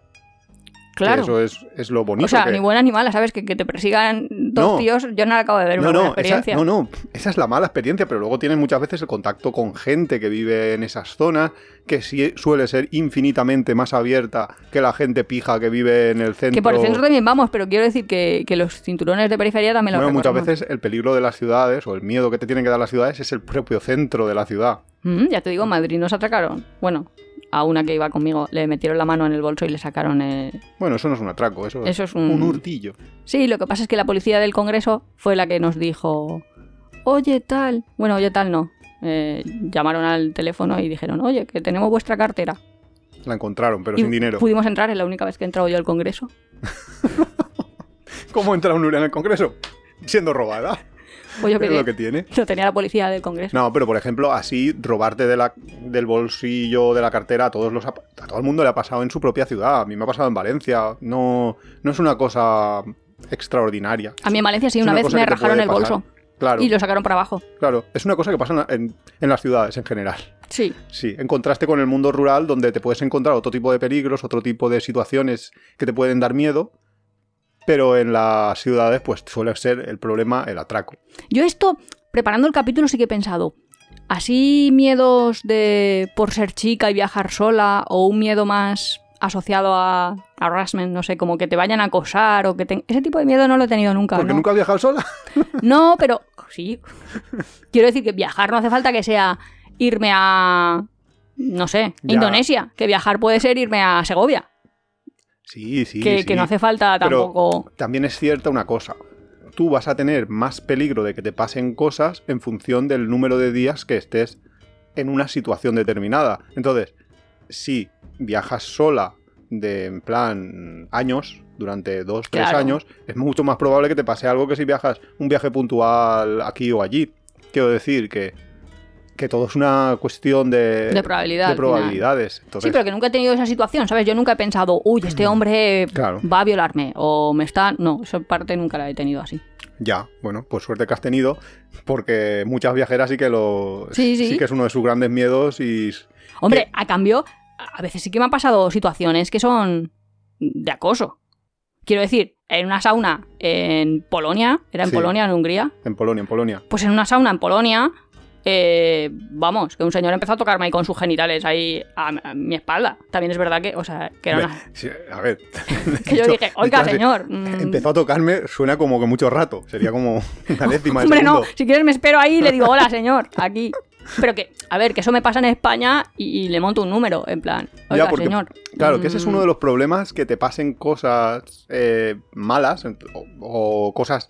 [SPEAKER 2] Que
[SPEAKER 1] Claro.
[SPEAKER 2] Eso es, es lo bonito.
[SPEAKER 1] o sea,
[SPEAKER 2] que-
[SPEAKER 1] ni buena ni mala, ¿sabes? Que, que te persigan dos
[SPEAKER 2] No.
[SPEAKER 1] tíos, yo no la acabo de ver
[SPEAKER 2] No,
[SPEAKER 1] una buena
[SPEAKER 2] no, esa,
[SPEAKER 1] experiencia.
[SPEAKER 2] no, no, esa es la mala experiencia, pero luego tienes muchas veces el contacto con gente que vive en esas zonas, que sí suele ser infinitamente más abierta que la gente pija que vive en el centro.
[SPEAKER 1] Que por el centro también vamos, pero quiero decir que, que los cinturones de periferia también los
[SPEAKER 2] Bueno, muchas veces el peligro de las ciudades o el miedo que te tienen que dar las ciudades es el propio centro de la ciudad.
[SPEAKER 1] Mm, ya te digo, Madrid nos atracaron. Bueno, a una que iba conmigo le metieron la mano en el bolso y le sacaron el...
[SPEAKER 2] Bueno, eso no es un atraco, eso,
[SPEAKER 1] Eso es un-
[SPEAKER 2] un hurtillo.
[SPEAKER 1] Sí, lo que pasa es que la policía del Congreso fue la que nos dijo, oye tal, bueno, oye tal no. Eh, llamaron al teléfono y dijeron, oye, que tenemos vuestra cartera.
[SPEAKER 2] La encontraron, pero
[SPEAKER 1] y
[SPEAKER 2] sin dinero.
[SPEAKER 1] pudimos entrar, es la única vez que he entrado yo al Congreso. [laughs]
[SPEAKER 2] ¿Cómo entra un en el Congreso? Siendo robada.
[SPEAKER 1] Pues yo
[SPEAKER 2] Es
[SPEAKER 1] que
[SPEAKER 2] lo que tiene.
[SPEAKER 1] lo tenía la policía del Congreso.
[SPEAKER 2] No, pero por ejemplo, así robarte de la, del bolsillo de la cartera a todos los a todo el mundo le ha pasado en su propia ciudad. A mí me ha pasado en Valencia. No, no es una cosa extraordinaria.
[SPEAKER 1] A mí en Valencia sí, una, vez me rajaron el
[SPEAKER 2] pasar.
[SPEAKER 1] bolso
[SPEAKER 2] Claro,
[SPEAKER 1] y lo sacaron para abajo.
[SPEAKER 2] claro. Es una cosa que pasa en- en las ciudades en general.
[SPEAKER 1] Sí,
[SPEAKER 2] Sí, en contraste con el mundo rural, donde te puedes encontrar otro tipo de peligros, otro tipo de situaciones que te pueden dar miedo. Pero en las ciudades, pues suele ser el problema el atraco.
[SPEAKER 1] Yo esto, preparando el capítulo, sí que he pensado. Así miedos de por ser chica y viajar sola, o un miedo más asociado a harassment, no sé, como que te vayan a acosar, o que te... Ese tipo de miedo no lo he tenido nunca.
[SPEAKER 2] Porque
[SPEAKER 1] ¿no?
[SPEAKER 2] nunca has viajado sola. [laughs]
[SPEAKER 1] No, pero sí. Quiero decir que viajar no hace falta que sea irme a, no sé,
[SPEAKER 2] Ya.
[SPEAKER 1] Indonesia. Que viajar puede ser irme a Segovia.
[SPEAKER 2] Sí, sí.
[SPEAKER 1] que,
[SPEAKER 2] sí.
[SPEAKER 1] que no hace falta
[SPEAKER 2] Pero-
[SPEAKER 1] tampoco...
[SPEAKER 2] También es cierta una cosa. Tú vas a tener más peligro de que te pasen cosas en función del número de días que estés en una situación determinada. Entonces, si viajas sola de en plan años, durante dos, tres
[SPEAKER 1] Claro.
[SPEAKER 2] años, es mucho más probable que te pase algo que si viajas un viaje puntual aquí o allí. Quiero decir que, que todo es una cuestión de,
[SPEAKER 1] De probabilidad,
[SPEAKER 2] de probabilidades. Entonces,
[SPEAKER 1] Sí, pero que nunca he tenido esa situación, ¿sabes? Yo nunca he pensado, uy, este hombre
[SPEAKER 2] Claro.
[SPEAKER 1] va a violarme o me está... No, esa parte nunca la he tenido así.
[SPEAKER 2] Ya, bueno, pues suerte que has tenido, porque muchas viajeras sí que lo.
[SPEAKER 1] Sí, sí.
[SPEAKER 2] que es uno de sus grandes miedos y.
[SPEAKER 1] Hombre, a cambio, a veces sí que me han pasado situaciones que son de acoso. Quiero decir, en una sauna en Polonia, era en
[SPEAKER 2] Sí.
[SPEAKER 1] Polonia, en Hungría,
[SPEAKER 2] En Polonia, en Polonia.
[SPEAKER 1] pues en una sauna en Polonia, eh, vamos, que un señor empezó a tocarme ahí con sus genitales ahí a, a mi espalda. También es verdad que, o sea, que era una...
[SPEAKER 2] sí, a ver. [laughs]
[SPEAKER 1] Que yo dije, [laughs] oiga, señor. mm,
[SPEAKER 2] Empezó a tocarme, suena como que mucho rato. Sería como [laughs] una décima de
[SPEAKER 1] Hombre, no, si quieres me espero ahí y le digo, hola, señor, aquí. Pero que, a ver, que eso me pasa en España y, y le monto un número, en plan, oiga,
[SPEAKER 2] Ya, porque-
[SPEAKER 1] señor.
[SPEAKER 2] Claro, que ese es
[SPEAKER 1] mm,
[SPEAKER 2] uno de los problemas que te pasen cosas eh, malas o, o cosas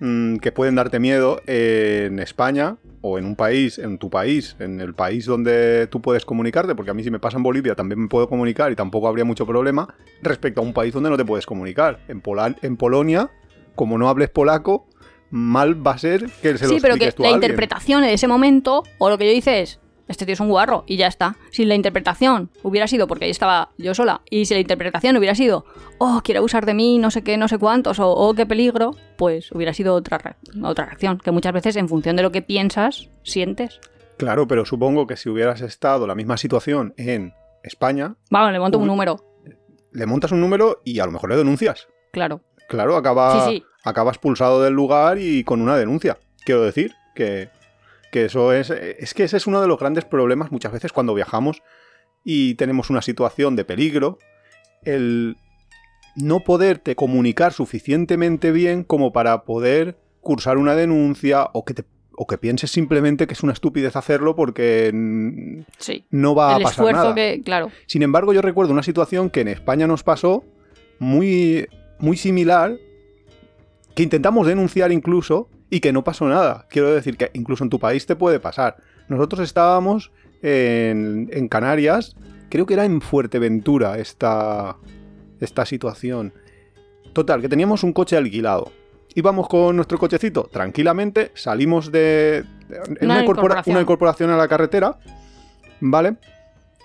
[SPEAKER 2] mm, que pueden darte miedo en España o en un país, en tu país, en el país donde tú puedes comunicarte, porque a mí si me pasa en Bolivia también me puedo comunicar y tampoco habría mucho problema respecto a un país donde no te puedes comunicar. En, Pola- en Polonia, como no hables polaco, mal va a ser que se lo
[SPEAKER 1] Sí, pero que
[SPEAKER 2] tú
[SPEAKER 1] la
[SPEAKER 2] a
[SPEAKER 1] interpretación en ese momento, o lo que yo hice es, este tío es un guarro, y ya está. Si la interpretación hubiera sido, porque ahí estaba yo sola, y si la interpretación hubiera sido, oh, quiere abusar de mí, no sé qué, no sé cuántos, o oh, qué peligro, pues hubiera sido otra, re- otra reacción. Que muchas veces, en función de lo que piensas, sientes.
[SPEAKER 2] Claro, pero supongo que si hubieras estado la misma situación en España,
[SPEAKER 1] Vamos, le monto un número,
[SPEAKER 2] le montas un número y a lo mejor le denuncias.
[SPEAKER 1] claro.
[SPEAKER 2] Claro, acaba,
[SPEAKER 1] Sí, sí.
[SPEAKER 2] acaba expulsado del lugar y con una denuncia. Quiero decir que, que eso es. Es que ese es uno de los grandes problemas muchas veces cuando viajamos y tenemos una situación de peligro. El no poderte comunicar suficientemente bien como para poder cursar una denuncia o que te, o que pienses simplemente que es una estupidez hacerlo porque
[SPEAKER 1] Sí.
[SPEAKER 2] no va a
[SPEAKER 1] el
[SPEAKER 2] pasar
[SPEAKER 1] esfuerzo
[SPEAKER 2] nada.
[SPEAKER 1] que, claro.
[SPEAKER 2] Sin embargo, yo recuerdo una situación que en España nos pasó muy, muy similar, que intentamos denunciar incluso y que no pasó nada. Quiero decir que incluso en tu país te puede pasar. Nosotros estábamos en, en Canarias, creo que era en Fuerteventura esta, esta situación. Total, que teníamos un coche alquilado. Íbamos con nuestro cochecito tranquilamente, salimos de,
[SPEAKER 1] Una
[SPEAKER 2] una, incorpora-
[SPEAKER 1] incorporación.
[SPEAKER 2] una incorporación a la carretera, ¿vale?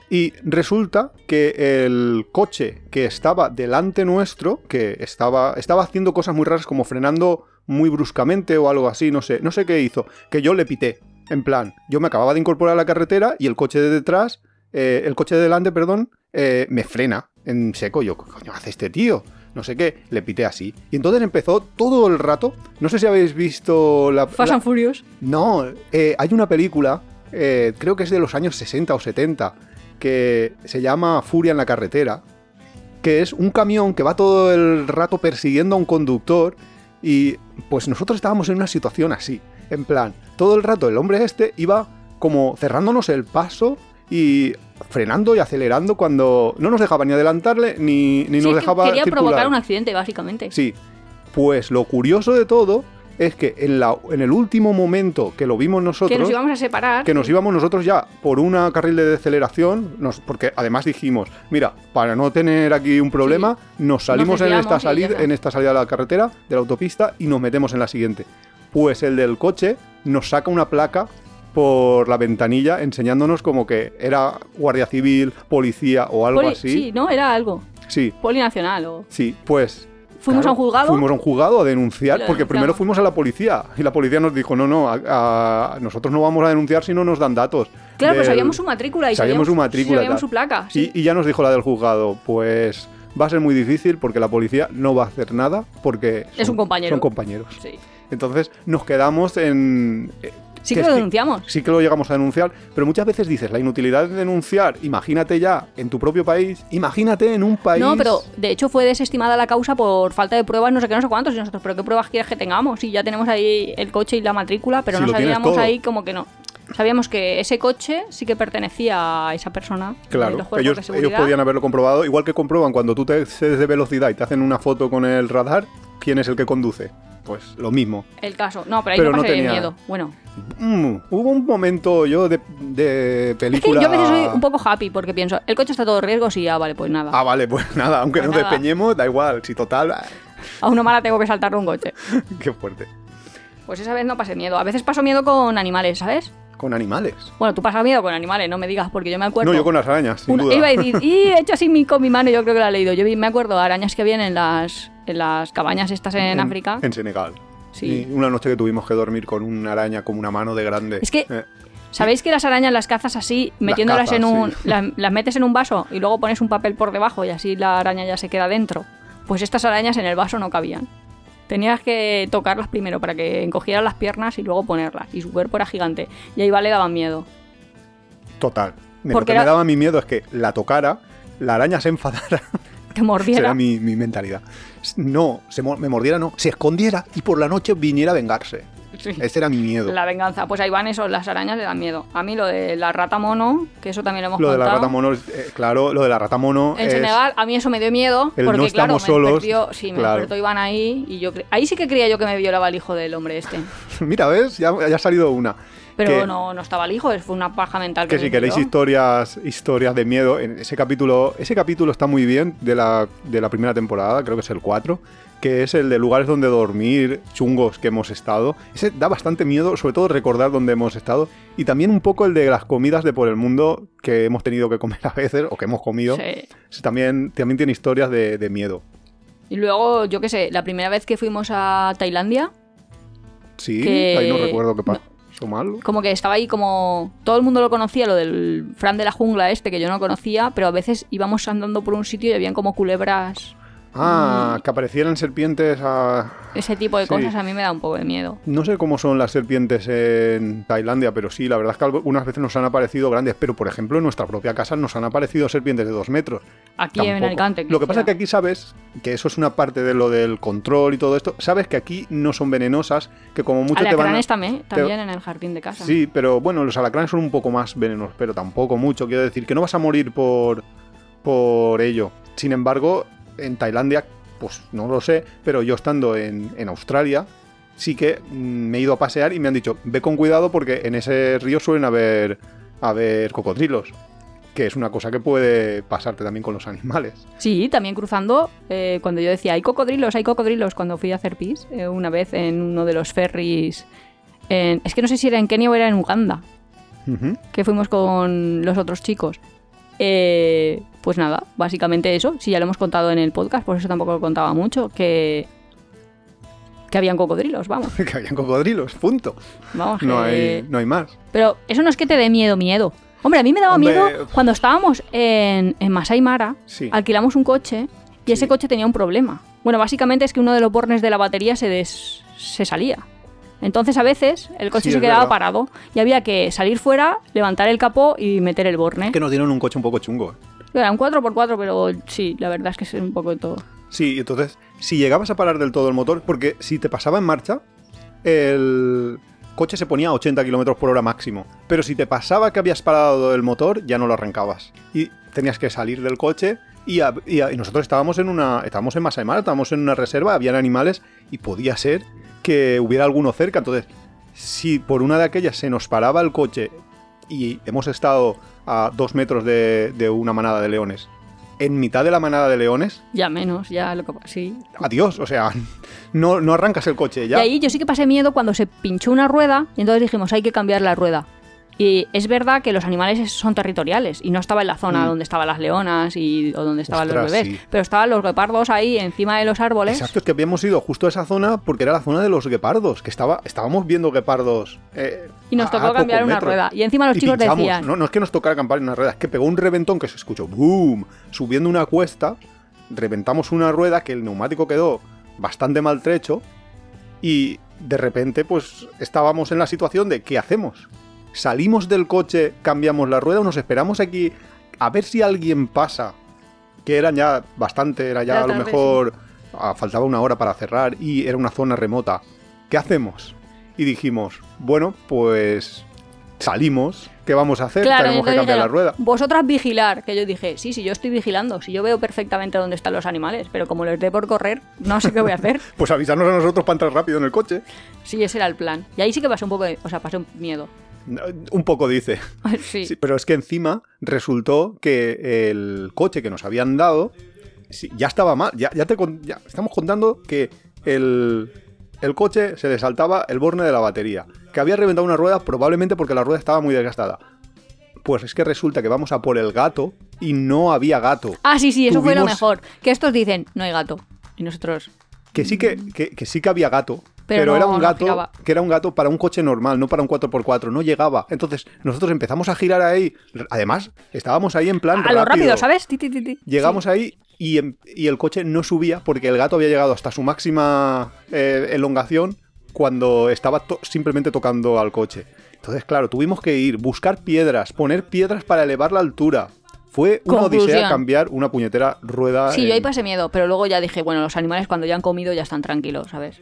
[SPEAKER 2] Y resulta que el coche que estaba delante nuestro, que estaba, estaba haciendo cosas muy raras como frenando muy bruscamente o algo así, no sé, no sé qué hizo, que yo le pité. En plan, yo me acababa de incorporar a la carretera y el coche de detrás, eh, el coche de delante, perdón, eh, me frena en seco. Yo, ¿qué coño hace este tío? No sé qué, le pité así. Y entonces empezó todo el rato. No sé si habéis visto la.
[SPEAKER 1] Fast
[SPEAKER 2] la-
[SPEAKER 1] and Furious.
[SPEAKER 2] no, eh, hay una película, creo que es de los años 60 o 70, que se llama Furia en la carretera, que es un camión que va todo el rato persiguiendo a un conductor y pues nosotros estábamos en una situación así, en plan, todo el rato el hombre este iba como cerrándonos el paso y frenando y acelerando cuando no nos dejaba ni adelantarle ni, ni
[SPEAKER 1] Sí,
[SPEAKER 2] nos dejaba
[SPEAKER 1] quería
[SPEAKER 2] circular.
[SPEAKER 1] provocar un accidente, básicamente.
[SPEAKER 2] Sí, pues lo curioso de todo es que en, la, en el último momento que lo vimos nosotros,
[SPEAKER 1] que nos íbamos a separar.
[SPEAKER 2] que nos íbamos nosotros ya por una carril de deceleración, nos, porque además dijimos, mira, para no tener aquí un problema, nos salimos en, esta salida, en esta salida de la carretera, de la autopista, y nos metemos en la siguiente. Pues el del coche nos saca una placa por la ventanilla enseñándonos como que era guardia civil, policía o algo
[SPEAKER 1] Poli-
[SPEAKER 2] así.
[SPEAKER 1] Sí, no, era algo.
[SPEAKER 2] sí,
[SPEAKER 1] Polinacional o.
[SPEAKER 2] sí, pues
[SPEAKER 1] Fuimos
[SPEAKER 2] Claro,
[SPEAKER 1] a un juzgado.
[SPEAKER 2] Fuimos a un juzgado a denunciar, porque primero fuimos a la policía y la policía nos dijo, no, no, a- a- nosotros no vamos a denunciar si no nos dan datos.
[SPEAKER 1] Claro, pues sabíamos su matrícula y
[SPEAKER 2] sabíamos su matrícula,
[SPEAKER 1] sabíamos su placa. sí.
[SPEAKER 2] Y, y ya nos dijo la del juzgado, pues va a ser muy difícil porque la policía no va a hacer nada porque
[SPEAKER 1] Es
[SPEAKER 2] son-
[SPEAKER 1] un compañero.
[SPEAKER 2] Son compañeros.
[SPEAKER 1] Sí.
[SPEAKER 2] Entonces nos quedamos en... eh,
[SPEAKER 1] Sí
[SPEAKER 2] que
[SPEAKER 1] lo denunciamos.
[SPEAKER 2] Sí que lo llegamos a denunciar, pero muchas veces dices, la inutilidad de denunciar, imagínate ya en tu propio país, imagínate en un país...
[SPEAKER 1] No, pero de hecho fue desestimada la causa por falta de pruebas, no sé qué, no sé cuántos. Y nosotros, ¿pero qué pruebas quieres que tengamos? Y ya tenemos ahí el coche y la matrícula, pero
[SPEAKER 2] Si
[SPEAKER 1] no sabíamos ahí como que no. Sabíamos que ese coche sí que pertenecía a esa persona.
[SPEAKER 2] Claro, ellos, podían haberlo comprobado, igual que comprueban cuando tú te excedes de velocidad y te hacen una foto con el radar, quién es el que conduce. Pues lo mismo.
[SPEAKER 1] El caso. No, pero ahí
[SPEAKER 2] Pero
[SPEAKER 1] no
[SPEAKER 2] no
[SPEAKER 1] pasé
[SPEAKER 2] tenía-
[SPEAKER 1] miedo. Bueno,
[SPEAKER 2] Mm, hubo un momento yo de, de
[SPEAKER 1] es que
[SPEAKER 2] película...
[SPEAKER 1] yo a veces soy un poco happy porque pienso, el coche está todo riesgo, sí, ah, vale, pues nada.
[SPEAKER 2] Ah, vale, pues nada, aunque
[SPEAKER 1] Pues
[SPEAKER 2] nos despeñemos, da igual, si total... ah,
[SPEAKER 1] A una mala tengo que saltarle un coche. [laughs]
[SPEAKER 2] Qué fuerte.
[SPEAKER 1] Pues esa vez no pasé miedo. A veces paso miedo con animales, ¿sabes?
[SPEAKER 2] Con animales.
[SPEAKER 1] Bueno, tú pasas miedo con animales, no me digas, porque yo me acuerdo.
[SPEAKER 2] No, yo con las arañas, sin
[SPEAKER 1] Una-
[SPEAKER 2] duda.
[SPEAKER 1] iba a decir, [laughs] y he hecho así mi, con mi mano, yo creo que la he leído. Yo me acuerdo arañas que habían en las, en las cabañas estas en, África.
[SPEAKER 2] En Senegal.
[SPEAKER 1] Sí.
[SPEAKER 2] Y una noche que tuvimos que dormir con una araña como una mano de grande.
[SPEAKER 1] Es que-
[SPEAKER 2] Eh,
[SPEAKER 1] ¿Sabéis que las arañas las cazas así, metiéndolas
[SPEAKER 2] cazas,
[SPEAKER 1] en un.
[SPEAKER 2] sí.
[SPEAKER 1] Las, [laughs] las metes en un vaso y luego pones un papel por debajo y así la araña ya se queda dentro? Pues estas arañas en el vaso no cabían. Tenías que tocarlas primero para que encogieran las piernas y luego ponerlas. Y su cuerpo era gigante. Y ahí vale daban miedo.
[SPEAKER 2] total. Me- Lo
[SPEAKER 1] Porque
[SPEAKER 2] que
[SPEAKER 1] era-
[SPEAKER 2] me daba mi miedo es que la tocara, la araña se enfadara [laughs]
[SPEAKER 1] Te mordiera.
[SPEAKER 2] Será mi, mi mentalidad. No, se me mordiera, no. Se escondiera y por la noche viniera a vengarse.
[SPEAKER 1] Sí.
[SPEAKER 2] Ese era mi miedo.
[SPEAKER 1] La venganza. Pues ahí van eso, las arañas le dan miedo. A mí lo de la rata mono, que eso también lo hemos
[SPEAKER 2] Lo de la rata mono, eh, claro, lo de la rata mono
[SPEAKER 1] En
[SPEAKER 2] es...
[SPEAKER 1] Senegal, a mí eso me dio miedo,
[SPEAKER 2] el
[SPEAKER 1] porque
[SPEAKER 2] no
[SPEAKER 1] claro, me
[SPEAKER 2] solos,
[SPEAKER 1] despertó, sí, me
[SPEAKER 2] claro.
[SPEAKER 1] despertó Iván ahí, y yo cre- ahí sí que creía yo que me violaba el hijo del hombre este. [laughs]
[SPEAKER 2] Mira, ¿ves? Ya, ya ha salido una.
[SPEAKER 1] Pero
[SPEAKER 2] Que-
[SPEAKER 1] no, no estaba el hijo, fue una paja mental que,
[SPEAKER 2] Que si queréis historias, historias de miedo, en ese capítulo, ese capítulo está muy bien de la, de la primera temporada, creo que es el 4, que es el de lugares donde dormir, chungos que hemos estado. Ese da bastante miedo, sobre todo recordar dónde hemos estado. Y también un poco el de las comidas de por el mundo que hemos tenido que comer [laughs] a veces, o que hemos comido.
[SPEAKER 1] Sí.
[SPEAKER 2] También, también tiene historias de, de miedo.
[SPEAKER 1] Y luego, yo qué sé, la primera vez que fuimos a Tailandia,
[SPEAKER 2] Sí,
[SPEAKER 1] Que-
[SPEAKER 2] ahí no recuerdo qué pasó
[SPEAKER 1] como que estaba ahí como... Todo el mundo lo conocía, lo del Fran de la jungla este, que yo no conocía, pero a veces íbamos andando por un sitio y habían como culebras
[SPEAKER 2] Ah, que aparecieran serpientes a...
[SPEAKER 1] Ese tipo de
[SPEAKER 2] Sí.
[SPEAKER 1] cosas a mí me da un poco de miedo.
[SPEAKER 2] No sé cómo son las serpientes en Tailandia, pero sí, la verdad es que algunas veces nos han aparecido grandes, pero por ejemplo en nuestra propia casa nos han aparecido serpientes de dos metros.
[SPEAKER 1] Aquí en
[SPEAKER 2] Tampoco.
[SPEAKER 1] Alicante.
[SPEAKER 2] Lo que pasa es que aquí sabes que eso es una parte de lo del control y todo esto. Sabes que aquí no son venenosas, que como mucho te van a...
[SPEAKER 1] Alacranes también, también en el jardín de casa.
[SPEAKER 2] Sí, pero bueno, los alacranes son un poco más venenosos, pero tampoco mucho. Quiero decir que no vas a morir por, por ello. Sin embargo, en Tailandia, pues no lo sé, pero yo estando en, en Australia, sí que mm, me he ido a pasear y me han dicho, ve con cuidado porque en ese río suelen haber, haber cocodrilos. Que es una cosa que puede pasarte también con los animales.
[SPEAKER 1] Sí, también cruzando, eh, cuando yo decía, hay cocodrilos, hay cocodrilos, cuando fui a hacer pis, eh, una vez en uno de los ferries, en- es que no sé si era en Kenia o era en Uganda, que fuimos con los otros chicos. Eh, pues nada, básicamente eso, si ya lo hemos contado en el podcast, por eso tampoco lo contaba mucho, que, que habían cocodrilos, vamos, [laughs]
[SPEAKER 2] que habían cocodrilos, punto.
[SPEAKER 1] vamos.
[SPEAKER 2] No
[SPEAKER 1] que-
[SPEAKER 2] hay, no hay más.
[SPEAKER 1] Pero eso no es que te dé miedo, miedo. Hombre, a mí me daba
[SPEAKER 2] Hombre,
[SPEAKER 1] miedo cuando estábamos en, en Masai Mara,
[SPEAKER 2] Sí.
[SPEAKER 1] alquilamos un coche y ese coche tenía un problema. Bueno, básicamente es que uno de los bornes de la batería se, des- se salía. Entonces a veces el coche
[SPEAKER 2] Sí,
[SPEAKER 1] se
[SPEAKER 2] es
[SPEAKER 1] quedaba
[SPEAKER 2] verdad.
[SPEAKER 1] parado y había que salir fuera, levantar el capó y meter el borne.
[SPEAKER 2] Que nos dieron un coche un poco chungo. ¿eh?
[SPEAKER 1] Era un 4x4, pero sí, la verdad es que es un poco de todo.
[SPEAKER 2] Sí, entonces, si llegabas a parar del todo el motor, porque si te pasaba en marcha, el coche se ponía a 80 km por hora máximo. Pero si te pasaba que habías parado el motor, ya no lo arrancabas. Y tenías que salir del coche. Y, a- y a- y nosotros estábamos en una. Estábamos en Masai Mara, estábamos en una reserva, habían animales y podía ser que hubiera alguno cerca. Entonces, si por una de aquellas se nos paraba el coche y hemos estado a dos metros de, de una manada de leones, en mitad de la manada de leones,
[SPEAKER 1] Ya menos, ya lo que sí.
[SPEAKER 2] adiós, o sea, no, no arrancas el coche ya.
[SPEAKER 1] Y ahí yo sí que pasé miedo cuando se pinchó una rueda y entonces dijimos, hay que cambiar la rueda. Y es verdad que los animales son territoriales y no estaba en la zona
[SPEAKER 2] Mm.
[SPEAKER 1] donde estaban las leonas y o donde estaban
[SPEAKER 2] Ostras,
[SPEAKER 1] los bebés,
[SPEAKER 2] sí.
[SPEAKER 1] pero estaban los guepardos ahí encima de los árboles.
[SPEAKER 2] Exacto, es que habíamos ido justo a esa zona porque era la zona de los guepardos, que estaba, estábamos viendo guepardos. eh,
[SPEAKER 1] Y nos tocó cambiar una
[SPEAKER 2] metros.
[SPEAKER 1] rueda. Y encima los
[SPEAKER 2] Y
[SPEAKER 1] chicos
[SPEAKER 2] pinchamos.
[SPEAKER 1] decían,
[SPEAKER 2] No, no es que nos tocara cambiar una rueda, es que pegó un reventón que se escuchó ¡boom! Subiendo una cuesta, reventamos una rueda que el neumático quedó bastante maltrecho y de repente pues estábamos en la situación de ¿qué hacemos? ¿Salimos del coche, cambiamos la rueda o nos esperamos aquí a ver si alguien pasa? Que eran ya bastante, era ya
[SPEAKER 1] Ya
[SPEAKER 2] a lo mejor ah, faltaba una hora para cerrar y era una zona remota. ¿Qué hacemos? Y dijimos, bueno, pues salimos, ¿qué vamos a hacer?
[SPEAKER 1] Claro,
[SPEAKER 2] Tenemos que cambiar la rueda.
[SPEAKER 1] Vosotras vigilar, que yo dije, sí, sí, yo estoy vigilando, si yo veo perfectamente dónde están los animales, pero como les dé por correr, no sé qué voy a hacer. [laughs]
[SPEAKER 2] Pues avisarnos a nosotros para entrar rápido en el coche.
[SPEAKER 1] Sí, ese era el plan. Y ahí sí que pasó un poco de, o sea, pasó miedo.
[SPEAKER 2] Un poco dice. [laughs]
[SPEAKER 1] Sí.
[SPEAKER 2] Sí, pero es que encima resultó que el coche que nos habían dado sí, ya estaba mal. Ya, ya te ya estamos contando que el, el coche se le saltaba el borne de la batería. Que había reventado una rueda probablemente porque la rueda estaba muy desgastada. Pues es que resulta que vamos a por el gato y no había gato.
[SPEAKER 1] Ah, sí, sí, eso fue lo mejor. Que estos dicen, no hay gato. Y nosotros,
[SPEAKER 2] Que sí que, que, que sí que había gato.
[SPEAKER 1] Pero
[SPEAKER 2] Pero,
[SPEAKER 1] no-
[SPEAKER 2] era un
[SPEAKER 1] no
[SPEAKER 2] gato
[SPEAKER 1] giraba.
[SPEAKER 2] que era un gato para un coche normal, no para un 4x4, no llegaba. Entonces, nosotros empezamos a girar ahí. Además, estábamos ahí en plan
[SPEAKER 1] a lo rápido, ¿sabes? Ti, ti, ti, ti.
[SPEAKER 2] Llegamos ahí y, em- y el coche no subía porque el gato había llegado hasta su máxima eh, elongación cuando estaba to- simplemente tocando al coche. Entonces, claro, tuvimos que ir, buscar piedras, poner piedras para elevar la altura. Fue una
[SPEAKER 1] Conclusión.
[SPEAKER 2] odisea cambiar una puñetera rueda.
[SPEAKER 1] Sí, yo ahí pasé miedo, pero luego ya dije, bueno, los animales cuando ya han comido ya están tranquilos, ¿sabes?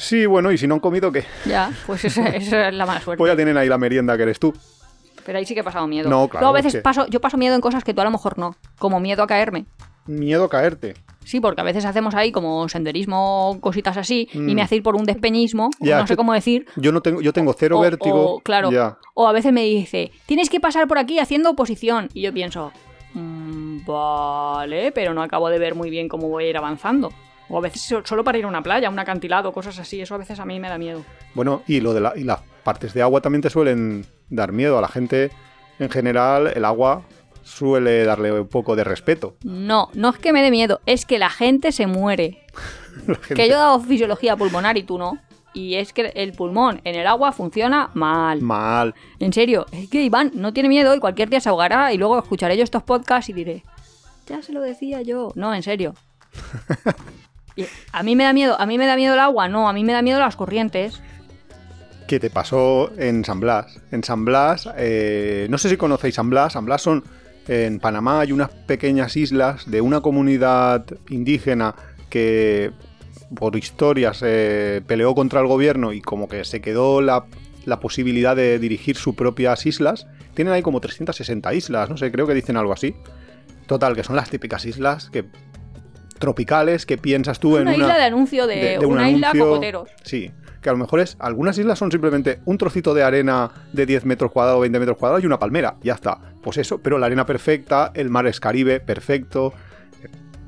[SPEAKER 2] Sí, bueno, y si no han comido, ¿qué?
[SPEAKER 1] Ya, pues esa, [laughs] esa es la mala suerte.
[SPEAKER 2] Pues ya tienen ahí la merienda que eres tú.
[SPEAKER 1] Pero ahí sí que he pasado miedo.
[SPEAKER 2] No, claro,
[SPEAKER 1] Luego a
[SPEAKER 2] es
[SPEAKER 1] veces
[SPEAKER 2] que-
[SPEAKER 1] paso, yo paso miedo en cosas que tú a lo mejor no, como miedo a caerme.
[SPEAKER 2] Miedo a caerte.
[SPEAKER 1] Sí, porque a veces hacemos ahí como senderismo, cositas así, y
[SPEAKER 2] Mm.
[SPEAKER 1] me hace ir por un despeñismo,
[SPEAKER 2] Ya,
[SPEAKER 1] no sé cómo decir.
[SPEAKER 2] Yo no tengo, yo tengo cero
[SPEAKER 1] o,
[SPEAKER 2] vértigo.
[SPEAKER 1] o, claro. O a veces me dice, tienes que pasar por aquí haciendo oposición. Y yo pienso, "Mm, vale, pero no acabo de ver muy bien cómo voy a ir avanzando. O a veces so- solo para ir a una playa, a un acantilado, cosas así. Eso a veces a mí me da miedo.
[SPEAKER 2] Bueno, y lo de la- y las partes de agua también te suelen dar miedo. A la gente, en general, el agua suele darle un poco de respeto.
[SPEAKER 1] No, no es que me dé miedo, es que la gente se muere. [laughs]
[SPEAKER 2] Gente-
[SPEAKER 1] Que yo he dado fisiología pulmonar y tú no. Y es que el pulmón en el agua funciona mal.
[SPEAKER 2] Mal.
[SPEAKER 1] En serio, es que Iván no tiene miedo y cualquier día se ahogará y luego escucharé yo estos podcasts y diré, ya se lo decía yo. No, en serio. [laughs] A mí me da miedo, a mí me da miedo el agua, no, a mí me da miedo las corrientes.
[SPEAKER 2] que te pasó en San Blas. En San Blas, eh, no sé si conocéis San Blas. San Blas son, en Panamá hay unas pequeñas islas de una comunidad indígena que por historia se peleó contra el gobierno y como que se quedó la, la posibilidad de dirigir sus propias islas. Tienen ahí como 360 islas, no sé, creo que dicen algo así. Total, que son las típicas islas que tropicales que piensas tú en
[SPEAKER 1] una,
[SPEAKER 2] una
[SPEAKER 1] isla de anuncio de,
[SPEAKER 2] de- de un
[SPEAKER 1] una isla
[SPEAKER 2] anuncio.
[SPEAKER 1] cocoteros.
[SPEAKER 2] Sí, que a lo mejor es. Algunas islas son simplemente un trocito de arena de 10 metros cuadrados, 20 metros cuadrados y una palmera. Ya está. Pues eso, pero la arena perfecta, el mar es Caribe, perfecto.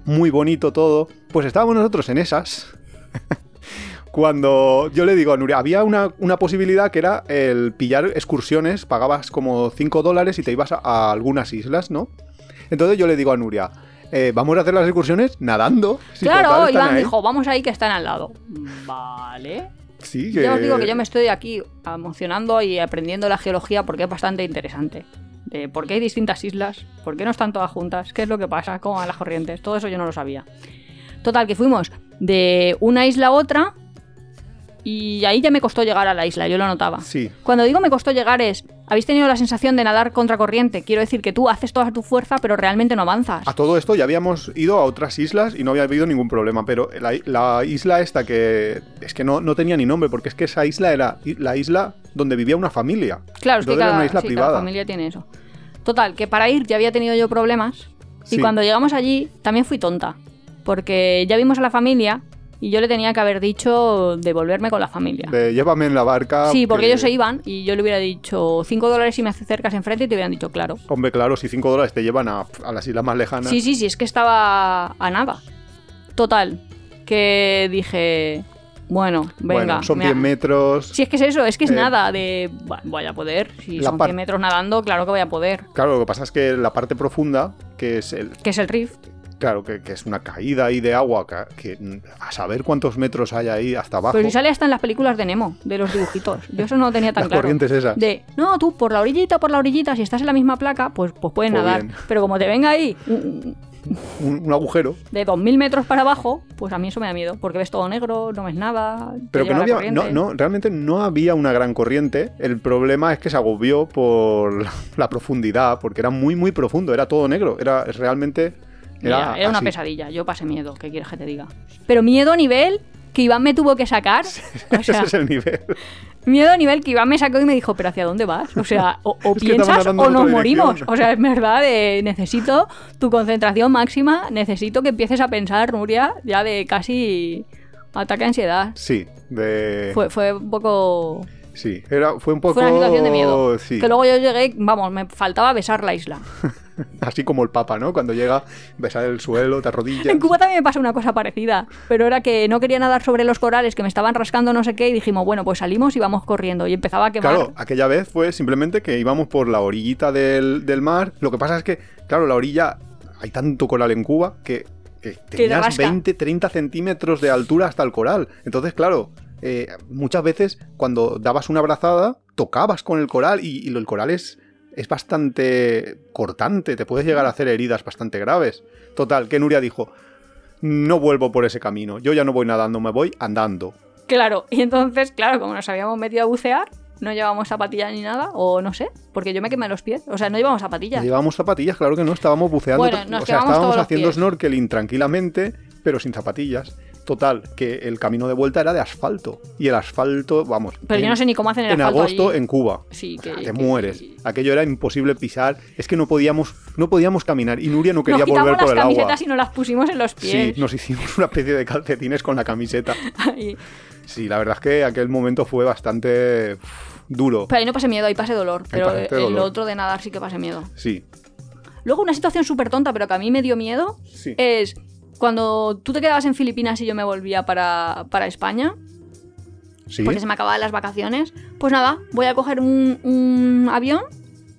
[SPEAKER 2] Muy bonito todo. Pues estábamos nosotros en esas. [laughs] Cuando yo le digo a Nuria, había una, una posibilidad que era el pillar excursiones, pagabas como 5 dólares y te ibas a, a algunas islas, ¿no? Entonces yo le digo a Nuria, eh, vamos a hacer las excursiones nadando. Si
[SPEAKER 1] claro, Iván
[SPEAKER 2] ahí".
[SPEAKER 1] dijo, vamos ahí que están al lado. Vale.
[SPEAKER 2] Sí, que...
[SPEAKER 1] Ya os digo que yo me estoy aquí emocionando y aprendiendo la geología porque es bastante interesante. Por qué hay distintas islas, por qué no están todas juntas, qué es lo que pasa, cómo van las corrientes, todo eso yo no lo sabía. Total, que fuimos de una isla a otra y ahí ya me costó llegar a la isla, yo lo notaba.
[SPEAKER 2] Sí,
[SPEAKER 1] Cuando digo me costó llegar es, ¿habéis tenido la sensación de nadar contra corriente? Quiero decir que tú haces toda tu fuerza pero realmente no avanzas.
[SPEAKER 2] A todo esto ya habíamos ido a otras islas y no había habido ningún problema, pero la, la isla esta que es que no, no tenía ni nombre, porque es que esa isla era la isla donde vivía una familia.
[SPEAKER 1] Claro, es que
[SPEAKER 2] era
[SPEAKER 1] cada,
[SPEAKER 2] una isla
[SPEAKER 1] sí, cada
[SPEAKER 2] privada.
[SPEAKER 1] familia tiene eso. Total, que para ir ya había tenido yo problemas. Y
[SPEAKER 2] Sí.
[SPEAKER 1] cuando llegamos allí también fui tonta. Porque ya vimos a la familia y yo le tenía que haber dicho devolverme con la familia.
[SPEAKER 2] De, llévame en la barca.
[SPEAKER 1] Sí, porque
[SPEAKER 2] que-
[SPEAKER 1] ellos se iban y yo le hubiera dicho 5 dólares si me acercas enfrente y te hubieran dicho claro.
[SPEAKER 2] Hombre, claro, si 5 dólares te llevan a, a las islas más lejanas.
[SPEAKER 1] Sí, sí, sí, es que estaba a nada. Total, que dije, bueno, venga.
[SPEAKER 2] bueno, son
[SPEAKER 1] me
[SPEAKER 2] 100
[SPEAKER 1] ha-
[SPEAKER 2] metros.
[SPEAKER 1] Si es que es eso, es que es
[SPEAKER 2] Eh,
[SPEAKER 1] nada de "Buah, voy a poder. Si
[SPEAKER 2] la
[SPEAKER 1] son
[SPEAKER 2] par-
[SPEAKER 1] 100 metros nadando, claro que voy a poder.
[SPEAKER 2] Claro, lo que pasa es que la parte profunda, que es el.
[SPEAKER 1] Que es el rift.
[SPEAKER 2] Claro, que, que es una caída ahí de agua, que, que a saber cuántos metros hay ahí hasta abajo.
[SPEAKER 1] Pero si sale hasta en las películas de Nemo, de los dibujitos. Yo eso no lo tenía tan [laughs]
[SPEAKER 2] Las
[SPEAKER 1] claro.
[SPEAKER 2] corrientes esas.
[SPEAKER 1] De, no, tú por la orillita, por la orillita, si estás en la misma placa, pues, pues puedes
[SPEAKER 2] Pues
[SPEAKER 1] nadar.
[SPEAKER 2] bien.
[SPEAKER 1] Pero como te venga ahí un-
[SPEAKER 2] agujero.
[SPEAKER 1] de 2.000 metros para abajo, pues a mí eso me da miedo, porque ves todo negro, no ves nada.
[SPEAKER 2] Pero que no había, no, no, realmente no había una gran corriente. El problema es que se agobió por la, [laughs] la profundidad, porque era muy, muy profundo, era todo negro. Era realmente. Era,
[SPEAKER 1] era una
[SPEAKER 2] así.
[SPEAKER 1] pesadilla, yo pasé miedo, ¿qué quieres que te diga? Pero miedo a nivel que Iván me tuvo que sacar. O [laughs] sea,
[SPEAKER 2] Ese es el nivel.
[SPEAKER 1] miedo a nivel que Iván me sacó y me dijo, pero ¿hacia dónde vas? O sea, o, o piensas o nos morimos. O sea, es verdad, de, necesito tu concentración máxima, necesito que empieces a pensar, Nuria, ya de casi ataque de ansiedad.
[SPEAKER 2] Sí, de.
[SPEAKER 1] Fue, fue un poco...
[SPEAKER 2] Sí, era, fue un poco.
[SPEAKER 1] Fue una situación de miedo.
[SPEAKER 2] Sí,
[SPEAKER 1] Que luego yo llegué, vamos, me faltaba besar la isla. [laughs]
[SPEAKER 2] así como el Papa, ¿no? Cuando llega, besar el suelo, te arrodillas.
[SPEAKER 1] En Cuba también me pasó una cosa parecida, pero era que no quería nadar sobre los corales, que me estaban rascando no sé qué, y dijimos, bueno, pues salimos y vamos corriendo. Y empezaba a quemar.
[SPEAKER 2] Claro, aquella vez fue simplemente que íbamos por la orillita del, del mar. Lo que pasa es que, claro, la orilla, hay tanto coral en Cuba que, que
[SPEAKER 1] te
[SPEAKER 2] tenías
[SPEAKER 1] rasca.
[SPEAKER 2] 20, 30 centímetros de altura hasta el coral. Entonces, claro, eh, muchas veces cuando dabas una brazada, tocabas con el coral y, y el coral es, es bastante cortante, te puedes llegar a hacer heridas bastante graves. Total, que Nuria dijo, no vuelvo por ese camino, yo ya no voy nadando, me voy andando.
[SPEAKER 1] Claro, y entonces, claro, como nos habíamos metido a bucear, no llevábamos zapatillas ni nada, o no sé, porque yo me quemé los pies. O sea, no llevamos zapatillas.
[SPEAKER 2] Llevábamos zapatillas, claro que no, estábamos buceando.
[SPEAKER 1] Bueno, nos
[SPEAKER 2] o sea, estábamos haciendo snorkeling tranquilamente, pero sin zapatillas. Total, que el camino de vuelta era de asfalto. Y el asfalto, vamos.
[SPEAKER 1] Pero yo
[SPEAKER 2] en-
[SPEAKER 1] no sé ni cómo hacen el
[SPEAKER 2] En
[SPEAKER 1] asfalto
[SPEAKER 2] agosto
[SPEAKER 1] allí.
[SPEAKER 2] en Cuba.
[SPEAKER 1] Sí,
[SPEAKER 2] O sea,
[SPEAKER 1] que-
[SPEAKER 2] te
[SPEAKER 1] que-
[SPEAKER 2] mueres. Aquello era imposible pisar. Es que no podíamos, no podíamos caminar. Y Nuria no quería
[SPEAKER 1] Nos
[SPEAKER 2] volver
[SPEAKER 1] las
[SPEAKER 2] por el agua.
[SPEAKER 1] camisetas y nos las pusimos en los pies.
[SPEAKER 2] Sí, nos hicimos una especie de calcetines con la camiseta. [laughs]
[SPEAKER 1] Y-
[SPEAKER 2] Sí, la verdad es que aquel momento fue bastante duro.
[SPEAKER 1] Pero ahí no pasé miedo, ahí pasé dolor. Pero el
[SPEAKER 2] dolor.
[SPEAKER 1] otro de nadar sí que pasé miedo.
[SPEAKER 2] Sí,
[SPEAKER 1] Luego una situación súper tonta, pero que a mí me dio miedo,
[SPEAKER 2] sí.
[SPEAKER 1] es cuando tú te quedabas en Filipinas y yo me volvía para, para España,
[SPEAKER 2] sí.
[SPEAKER 1] porque se me acababan las vacaciones, pues nada, voy a coger un, un avión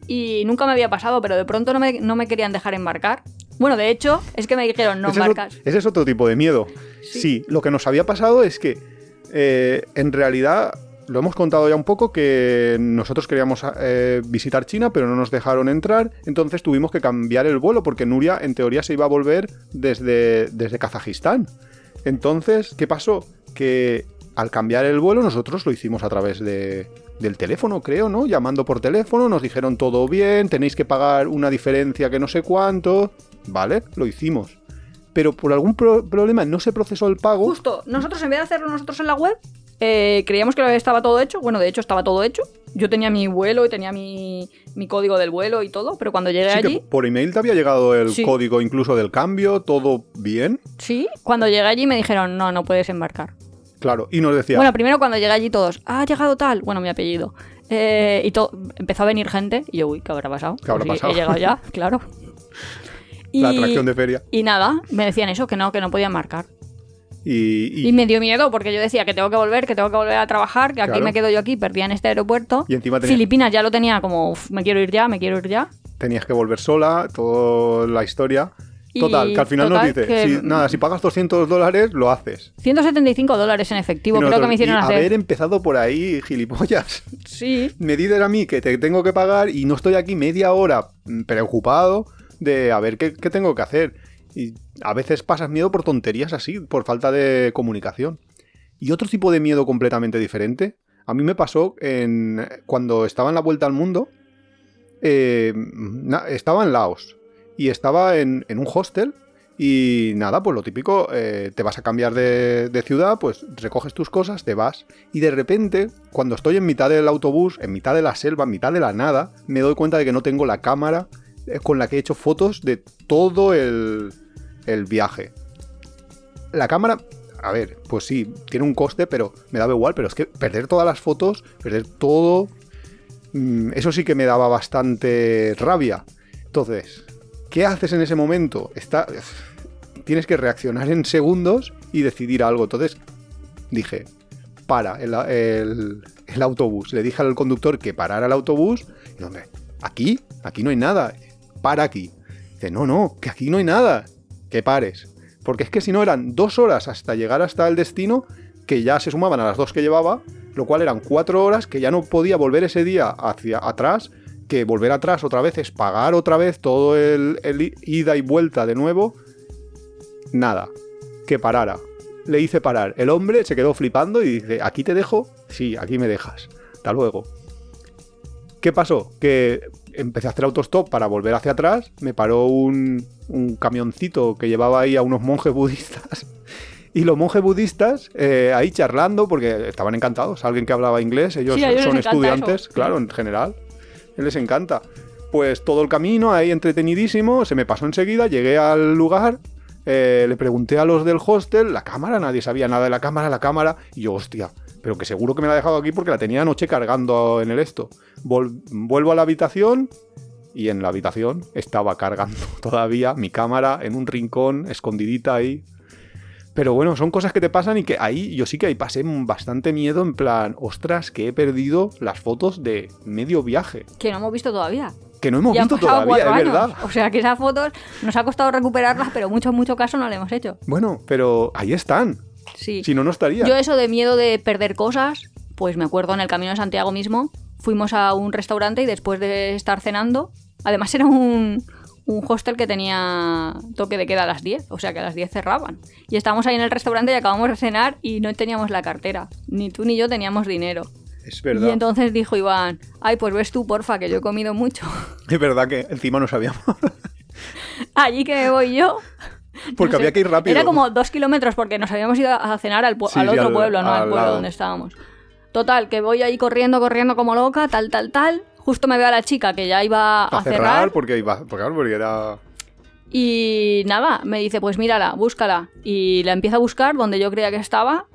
[SPEAKER 1] y nunca me había pasado, pero de pronto no me, no me querían dejar embarcar. Bueno, de hecho, es que me dijeron, no
[SPEAKER 2] ese, es,
[SPEAKER 1] embarcas.
[SPEAKER 2] ese es otro tipo de miedo.
[SPEAKER 1] Sí.
[SPEAKER 2] Sí. lo que nos había pasado es que eh, en realidad lo hemos contado ya un poco que nosotros queríamos eh, visitar China, pero no nos dejaron entrar, entonces tuvimos que cambiar el vuelo porque Nuria en teoría se iba a volver desde, desde Kazajistán. Entonces, ¿qué pasó? Que al cambiar el vuelo nosotros lo hicimos a través de, del teléfono, creo, ¿no? Llamando por teléfono, nos dijeron todo bien, tenéis que pagar una diferencia que no sé cuánto, ¿vale? Lo hicimos. Pero por algún pro- problema no se procesó el pago.
[SPEAKER 1] Justo, nosotros en vez de hacerlo nosotros en la web, eh, creíamos que estaba todo hecho. Bueno, de hecho estaba todo hecho. Yo tenía mi vuelo y tenía mi, mi código del vuelo y todo, pero cuando llegué
[SPEAKER 2] Sí, que
[SPEAKER 1] allí,
[SPEAKER 2] por email te había llegado el
[SPEAKER 1] Sí.
[SPEAKER 2] código incluso del cambio, todo bien,
[SPEAKER 1] sí, cuando llegué allí me dijeron, no, no puedes embarcar.
[SPEAKER 2] claro. Y nos decía,
[SPEAKER 1] Bueno, primero cuando llegué allí todos, ha llegado tal, bueno, mi apellido. Eh, y to- empezó a venir gente y yo, uy, ¿qué habrá pasado?
[SPEAKER 2] ¿Qué habrá
[SPEAKER 1] Pues
[SPEAKER 2] pasado?
[SPEAKER 1] He llegado ya, claro. [laughs]
[SPEAKER 2] la atracción de feria.
[SPEAKER 1] y nada, me decían eso, que no, que no podía marcar.
[SPEAKER 2] Y, y-
[SPEAKER 1] Y me dio miedo porque yo decía que tengo que volver, que tengo que volver a trabajar, que aquí
[SPEAKER 2] Claro.
[SPEAKER 1] me quedo yo aquí, perdida en este aeropuerto.
[SPEAKER 2] y encima
[SPEAKER 1] Filipinas ya lo tenía como, "Uf, me quiero ir ya, me quiero ir ya.
[SPEAKER 2] tenías que volver sola, toda la historia. Total, que al final nos dice,
[SPEAKER 1] que-
[SPEAKER 2] si, nada, si pagas 200 dólares, lo haces.
[SPEAKER 1] 175 dólares en efectivo,
[SPEAKER 2] Y
[SPEAKER 1] creo que
[SPEAKER 2] nosotros,
[SPEAKER 1] me hicieron
[SPEAKER 2] y
[SPEAKER 1] hacer.
[SPEAKER 2] haber empezado por ahí, gilipollas. [laughs]
[SPEAKER 1] Sí.
[SPEAKER 2] Me dices a mí que te tengo que pagar y no estoy aquí media hora preocupado de a ver qué, qué tengo que hacer. Y a veces pasas miedo por tonterías así, por falta de comunicación. Y otro tipo de miedo completamente diferente, a mí me pasó en, cuando estaba en la vuelta al mundo, eh, estaba en Laos y estaba en, en un hostel y nada, pues lo típico, eh, te vas a cambiar de, de ciudad, pues recoges tus cosas, te vas y de repente, cuando estoy en mitad del autobús, en mitad de la selva, en mitad de la nada, me doy cuenta de que no tengo la cámara eh, con la que he hecho fotos de todo el, el viaje. La cámara, a ver, pues sí, tiene un coste, pero me daba igual, pero es que perder todas las fotos, perder todo, mm, eso sí que me daba bastante rabia. Entonces, ¿qué haces en ese momento? Tienes que reaccionar en segundos y decidir algo. Entonces, dije, para el, autobús. Le dije al conductor que parara el autobús. Y ¿aquí? Aquí no hay nada. Para aquí. Dice, no, no, que aquí no hay nada. Que pares. Porque es que si no eran dos horas hasta llegar hasta el destino, que ya se sumaban a las dos que llevaba, lo cual eran cuatro horas que ya no podía volver ese día hacia atrás, que volver atrás otra vez es pagar otra vez todo el, el ida y vuelta de nuevo. Nada, que parara. Le hice parar. El hombre se quedó flipando y dice, ¿aquí te dejo? Sí, aquí me dejas. Hasta luego. ¿Qué pasó? Que empecé a hacer autostop para volver hacia atrás. Me paró un, un camioncito que llevaba ahí a unos monjes budistas. Y los monjes budistas eh, ahí charlando porque estaban encantados. Alguien que hablaba inglés, ellos
[SPEAKER 1] Sí, ellos
[SPEAKER 2] son estudiantes,
[SPEAKER 1] eso,
[SPEAKER 2] claro, en general. Les encanta. Pues todo el camino ahí entretenidísimo, se me pasó enseguida, llegué al lugar, eh, le pregunté a los del hostel, la cámara, nadie sabía nada de la cámara, la cámara, y yo, hostia, pero que seguro que me la ha dejado aquí porque la tenía anoche cargando en el esto. Vuelvo a la habitación y en la habitación estaba cargando [laughs] todavía mi cámara en un rincón, escondidita ahí. Pero bueno, son cosas que te pasan y que ahí yo sí que ahí pasé bastante miedo en plan, ostras, que he perdido las fotos de medio viaje.
[SPEAKER 1] Que no hemos visto todavía.
[SPEAKER 2] Que no hemos
[SPEAKER 1] Ya
[SPEAKER 2] visto todavía, es
[SPEAKER 1] años.
[SPEAKER 2] verdad.
[SPEAKER 1] O sea que esas fotos nos ha costado recuperarlas, pero mucho, mucho caso no le hemos hecho.
[SPEAKER 2] Bueno, pero ahí están.
[SPEAKER 1] Sí.
[SPEAKER 2] Si no, no estaría.
[SPEAKER 1] Yo eso de miedo de perder cosas, pues me acuerdo en el camino de Santiago mismo, fuimos a un restaurante y después de estar cenando, además era un, un hostel que tenía toque de queda a las 10, o sea que a las 10 cerraban. Y estábamos ahí en el restaurante y acabamos de cenar y no teníamos la cartera. Ni tú ni yo teníamos dinero.
[SPEAKER 2] Es
[SPEAKER 1] Y
[SPEAKER 2] verdad.
[SPEAKER 1] entonces dijo Iván, ay, pues ves tú, porfa, que yo he comido mucho. [laughs]
[SPEAKER 2] Es verdad que encima no sabíamos. [laughs]
[SPEAKER 1] Allí que me voy yo.
[SPEAKER 2] Porque
[SPEAKER 1] No sé,
[SPEAKER 2] había que ir rápido.
[SPEAKER 1] Era como dos kilómetros porque nos habíamos ido a cenar al,
[SPEAKER 2] Sí,
[SPEAKER 1] al otro
[SPEAKER 2] al-
[SPEAKER 1] pueblo, no al
[SPEAKER 2] al
[SPEAKER 1] pueblo
[SPEAKER 2] lado.
[SPEAKER 1] donde estábamos. Total, que voy ahí corriendo, corriendo como loca, tal, tal, tal. Justo me veo a la chica que ya iba a,
[SPEAKER 2] a cerrar,
[SPEAKER 1] cerrar.
[SPEAKER 2] porque iba. Porque, era.
[SPEAKER 1] Y nada, me dice, pues mírala, búscala. Y la empiezo a buscar donde yo creía que estaba.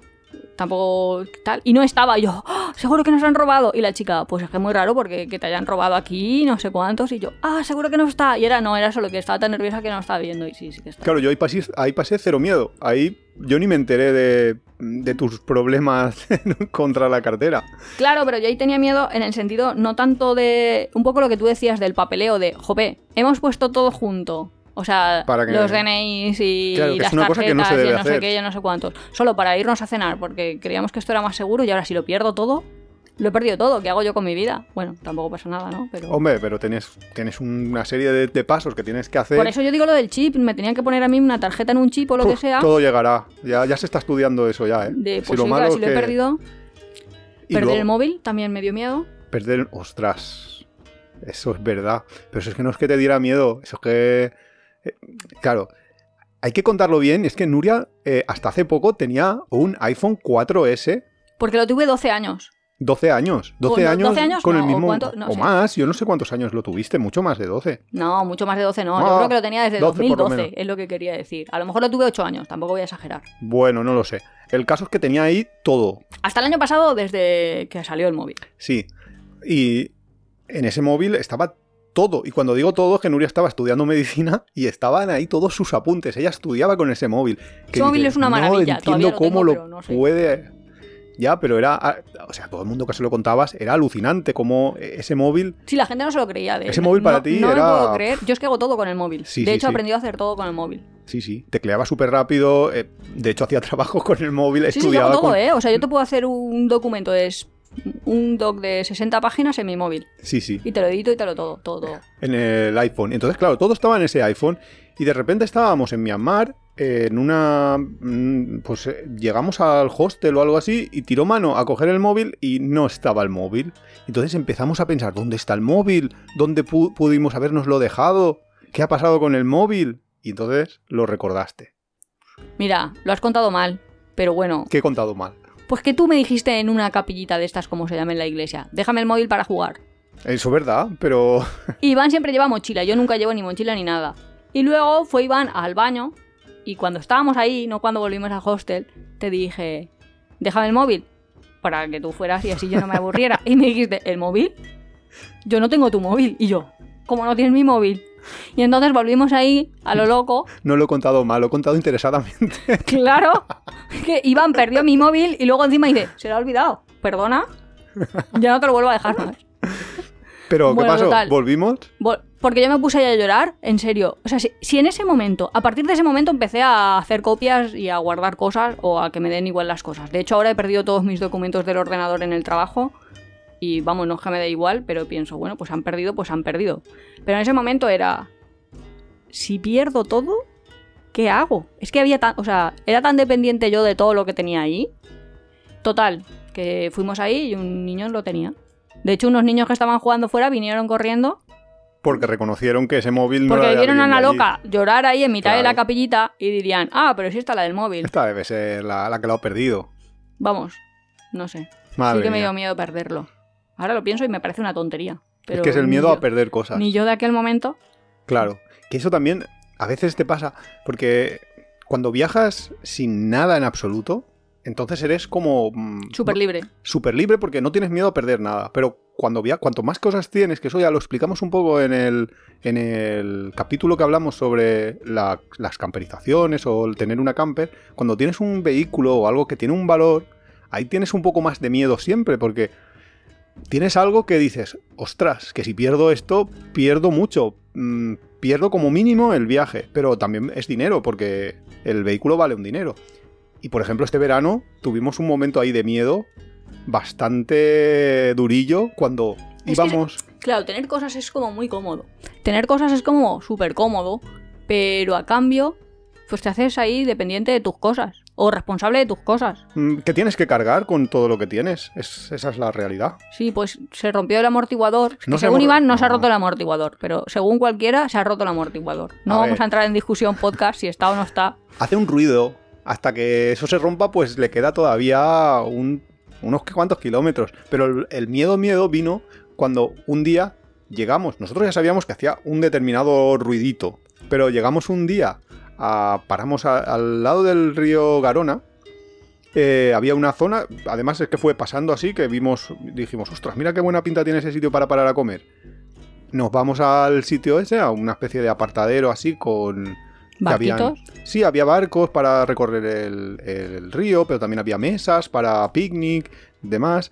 [SPEAKER 1] Tampoco tal. Y no estaba. Y yo, "Ah, seguro que nos han robado. Y la chica, pues es que es muy raro porque que te hayan robado aquí, no sé cuántos. Y yo, ah, seguro que no está. Y era no, era solo que estaba tan nerviosa que no estaba viendo. Y sí, sí que está.
[SPEAKER 2] Claro, yo ahí pasé, ahí pasé cero miedo. Ahí yo ni me enteré de, de tus problemas [laughs] contra la cartera.
[SPEAKER 1] Claro, pero yo ahí tenía miedo en el sentido no tanto de. Un poco lo que tú decías del papeleo de, jope, hemos puesto todo junto. O sea,
[SPEAKER 2] Para que-
[SPEAKER 1] los DNIs y
[SPEAKER 2] Claro,
[SPEAKER 1] las
[SPEAKER 2] que no se
[SPEAKER 1] tarjetas y no sé qué, yo no sé cuántos. Solo para irnos a cenar, porque creíamos que esto era más seguro y ahora si lo pierdo todo. Lo he perdido todo. ¿Qué hago yo con mi vida? Bueno, tampoco pasa nada, ¿no? Pero...
[SPEAKER 2] Hombre, pero tienes, tienes una serie de, de pasos que tienes que hacer.
[SPEAKER 1] Por eso yo digo lo del chip. Me tenían que poner a mí una tarjeta en un chip o lo que sea.
[SPEAKER 2] Todo llegará. Ya, ya se está estudiando eso ya, ¿eh?
[SPEAKER 1] De,
[SPEAKER 2] Si
[SPEAKER 1] pues
[SPEAKER 2] lo
[SPEAKER 1] sí,
[SPEAKER 2] malo
[SPEAKER 1] claro, si lo he
[SPEAKER 2] que-
[SPEAKER 1] perdido.
[SPEAKER 2] y
[SPEAKER 1] Perder
[SPEAKER 2] luego-
[SPEAKER 1] el móvil también me dio miedo.
[SPEAKER 2] Perder. Ostras. Eso es verdad. Pero eso es que no es que te diera miedo. Eso es que. eh, Claro. Hay que contarlo bien. Es que Nuria, eh, hasta hace poco, tenía un iPhone 4S.
[SPEAKER 1] Porque lo tuve 12 años.
[SPEAKER 2] 12 años. 12
[SPEAKER 1] no,
[SPEAKER 2] años,
[SPEAKER 1] 12 años
[SPEAKER 2] con
[SPEAKER 1] no,
[SPEAKER 2] el
[SPEAKER 1] o
[SPEAKER 2] mismo.
[SPEAKER 1] cuánto, no
[SPEAKER 2] o
[SPEAKER 1] sé.
[SPEAKER 2] más. Yo no sé cuántos años lo tuviste. Mucho más de 12.
[SPEAKER 1] No, mucho más de 12 no.
[SPEAKER 2] Ah,
[SPEAKER 1] Yo creo que lo tenía desde
[SPEAKER 2] 12 por lo
[SPEAKER 1] 2012,
[SPEAKER 2] menos.
[SPEAKER 1] es lo que quería decir. A lo mejor lo tuve 8 años, tampoco voy a exagerar.
[SPEAKER 2] Bueno, no lo sé. El caso es que tenía ahí todo.
[SPEAKER 1] Hasta el año pasado, desde que salió el móvil.
[SPEAKER 2] Sí. Y en ese móvil estaba todo. Y cuando digo todo, es que Nuria estaba estudiando medicina y estaban ahí todos sus apuntes. Ella estudiaba con ese móvil.
[SPEAKER 1] Ese móvil es una maravilla,
[SPEAKER 2] No entiendo
[SPEAKER 1] lo
[SPEAKER 2] cómo
[SPEAKER 1] tengo,
[SPEAKER 2] lo
[SPEAKER 1] pero no sé.
[SPEAKER 2] puede. Ya, pero era. ah, O sea, todo el mundo que se lo contabas era alucinante cómo ese móvil.
[SPEAKER 1] Sí, la gente no se lo creía. De
[SPEAKER 2] Ese móvil para
[SPEAKER 1] no-
[SPEAKER 2] ti
[SPEAKER 1] no
[SPEAKER 2] era-
[SPEAKER 1] me puedo creer. Yo es que hago todo con el móvil.
[SPEAKER 2] Sí,
[SPEAKER 1] de
[SPEAKER 2] sí,
[SPEAKER 1] hecho, he
[SPEAKER 2] sí.
[SPEAKER 1] aprendido a hacer todo con el móvil.
[SPEAKER 2] Sí, sí. Tecleaba súper rápido. eh, de hecho, hacía [laughs] trabajo con el móvil. Estudiaba
[SPEAKER 1] todo,
[SPEAKER 2] con...
[SPEAKER 1] ¿eh? O sea, yo te puedo hacer un documento de... Un doc de 60 páginas en mi móvil.
[SPEAKER 2] Sí, sí.
[SPEAKER 1] Y te lo edito y te lo todo, todo,
[SPEAKER 2] en el iPhone. Entonces, claro, todo estaba en ese iPhone y de repente estábamos en Myanmar, en una... mm, Pues eh, llegamos al hostel o algo así y tiró mano a coger el móvil y no estaba el móvil. Entonces empezamos a pensar, ¿dónde está el móvil? ¿Dónde pu- pudimos habernoslo dejado? ¿Qué ha pasado con el móvil? Y entonces lo recordaste.
[SPEAKER 1] Mira, lo has contado mal. Pero bueno,
[SPEAKER 2] Que he contado mal.
[SPEAKER 1] pues que tú me dijiste en una capillita de estas, como se llama en la iglesia, déjame el móvil para jugar.
[SPEAKER 2] Eso es verdad, pero... [laughs]
[SPEAKER 1] Iván siempre lleva mochila, yo nunca llevo ni mochila ni nada. Y luego fue Iván al baño y cuando estábamos ahí, no cuando volvimos al hostel, te dije, déjame el móvil para que tú fueras y así yo no me aburriera. Y me dijiste, ¿el móvil? Yo no tengo tu móvil. Y yo, ¿cómo no tienes mi móvil? Y entonces volvimos ahí a lo loco.
[SPEAKER 2] No lo he contado mal, lo he contado interesadamente. [laughs]
[SPEAKER 1] Claro, que Iván perdió mi móvil y luego encima dice, se lo ha olvidado. Perdona, ya no te lo vuelvo a dejar más.
[SPEAKER 2] Pero, ¿qué
[SPEAKER 1] Bueno,
[SPEAKER 2] pasó?
[SPEAKER 1] total.
[SPEAKER 2] ¿Volvimos?
[SPEAKER 1] Vol- Porque yo me puse a llorar, en serio. O sea, si, si en ese momento, a partir de ese momento empecé a hacer copias y a guardar cosas o a que me den igual las cosas. De hecho, ahora he perdido todos mis documentos del ordenador en el trabajo y vamos, no es que me dé igual, pero pienso, bueno, pues han perdido, pues han perdido. Pero en ese momento era, si pierdo todo, ¿qué hago? Es que había tan, o sea, era tan dependiente yo de todo lo que tenía ahí. Total, que fuimos ahí y un niño lo tenía. De hecho, unos niños que estaban jugando fuera vinieron corriendo
[SPEAKER 2] Porque reconocieron que ese móvil no
[SPEAKER 1] porque vieron a una
[SPEAKER 2] allí.
[SPEAKER 1] loca llorar ahí en mitad de la capillita y dirían, ah, pero sí está la del móvil.
[SPEAKER 2] Esta debe ser la, la que lo ha perdido.
[SPEAKER 1] Vamos, no sé.
[SPEAKER 2] Madre
[SPEAKER 1] sí que me
[SPEAKER 2] mía.
[SPEAKER 1] dio miedo perderlo. Ahora lo pienso y me parece una tontería. Pero
[SPEAKER 2] es que es el miedo
[SPEAKER 1] yo-
[SPEAKER 2] a perder cosas.
[SPEAKER 1] Ni yo de aquel momento.
[SPEAKER 2] Claro. Que eso también a veces te pasa. Porque cuando viajas sin nada en absoluto, entonces eres como. mm,
[SPEAKER 1] Súper libre.
[SPEAKER 2] súper libre porque no tienes miedo a perder nada. Pero cuando via cuanto más cosas tienes, que eso ya lo explicamos un poco en el, en el capítulo que hablamos sobre la- las camperizaciones o el tener una camper, cuando tienes un vehículo o algo que tiene un valor, ahí tienes un poco más de miedo siempre porque tienes algo que dices, ostras, que si pierdo esto, pierdo mucho. Mm, pierdo como mínimo el viaje, pero también es dinero porque el vehículo vale un dinero. Y por ejemplo, este verano tuvimos un momento ahí de miedo bastante durillo cuando
[SPEAKER 1] Es que
[SPEAKER 2] íbamos.
[SPEAKER 1] Claro, tener cosas es como muy cómodo. Tener cosas es como súper cómodo, pero a cambio, pues te haces ahí dependiente de tus cosas. O responsable de tus cosas.
[SPEAKER 2] mm, que tienes que cargar con todo lo que tienes. Es- esa es la realidad.
[SPEAKER 1] Sí, pues se rompió el amortiguador.
[SPEAKER 2] No se
[SPEAKER 1] según
[SPEAKER 2] amor-
[SPEAKER 1] Iván no, se ha roto el amortiguador, pero según cualquiera se ha roto el amortiguador. No
[SPEAKER 2] A
[SPEAKER 1] vamos
[SPEAKER 2] ver.
[SPEAKER 1] a entrar en discusión podcast si está o no está.
[SPEAKER 2] Hace un ruido. Hasta que eso se rompa, pues le queda todavía un- unos cuantos kilómetros. Pero el, miedo, miedo vino cuando un día llegamos. Nosotros ya sabíamos que hacía un determinado ruidito. Pero llegamos un día, a- paramos al lado del río Garona. eh, había una zona, además es que fue pasando así que vimos, dijimos, ostras, mira qué buena pinta tiene ese sitio para parar a comer. Nos vamos al sitio ese, a una especie de apartadero así con... habían-. Sí, había barcos para recorrer el, el río, pero también había mesas para picnic, demás.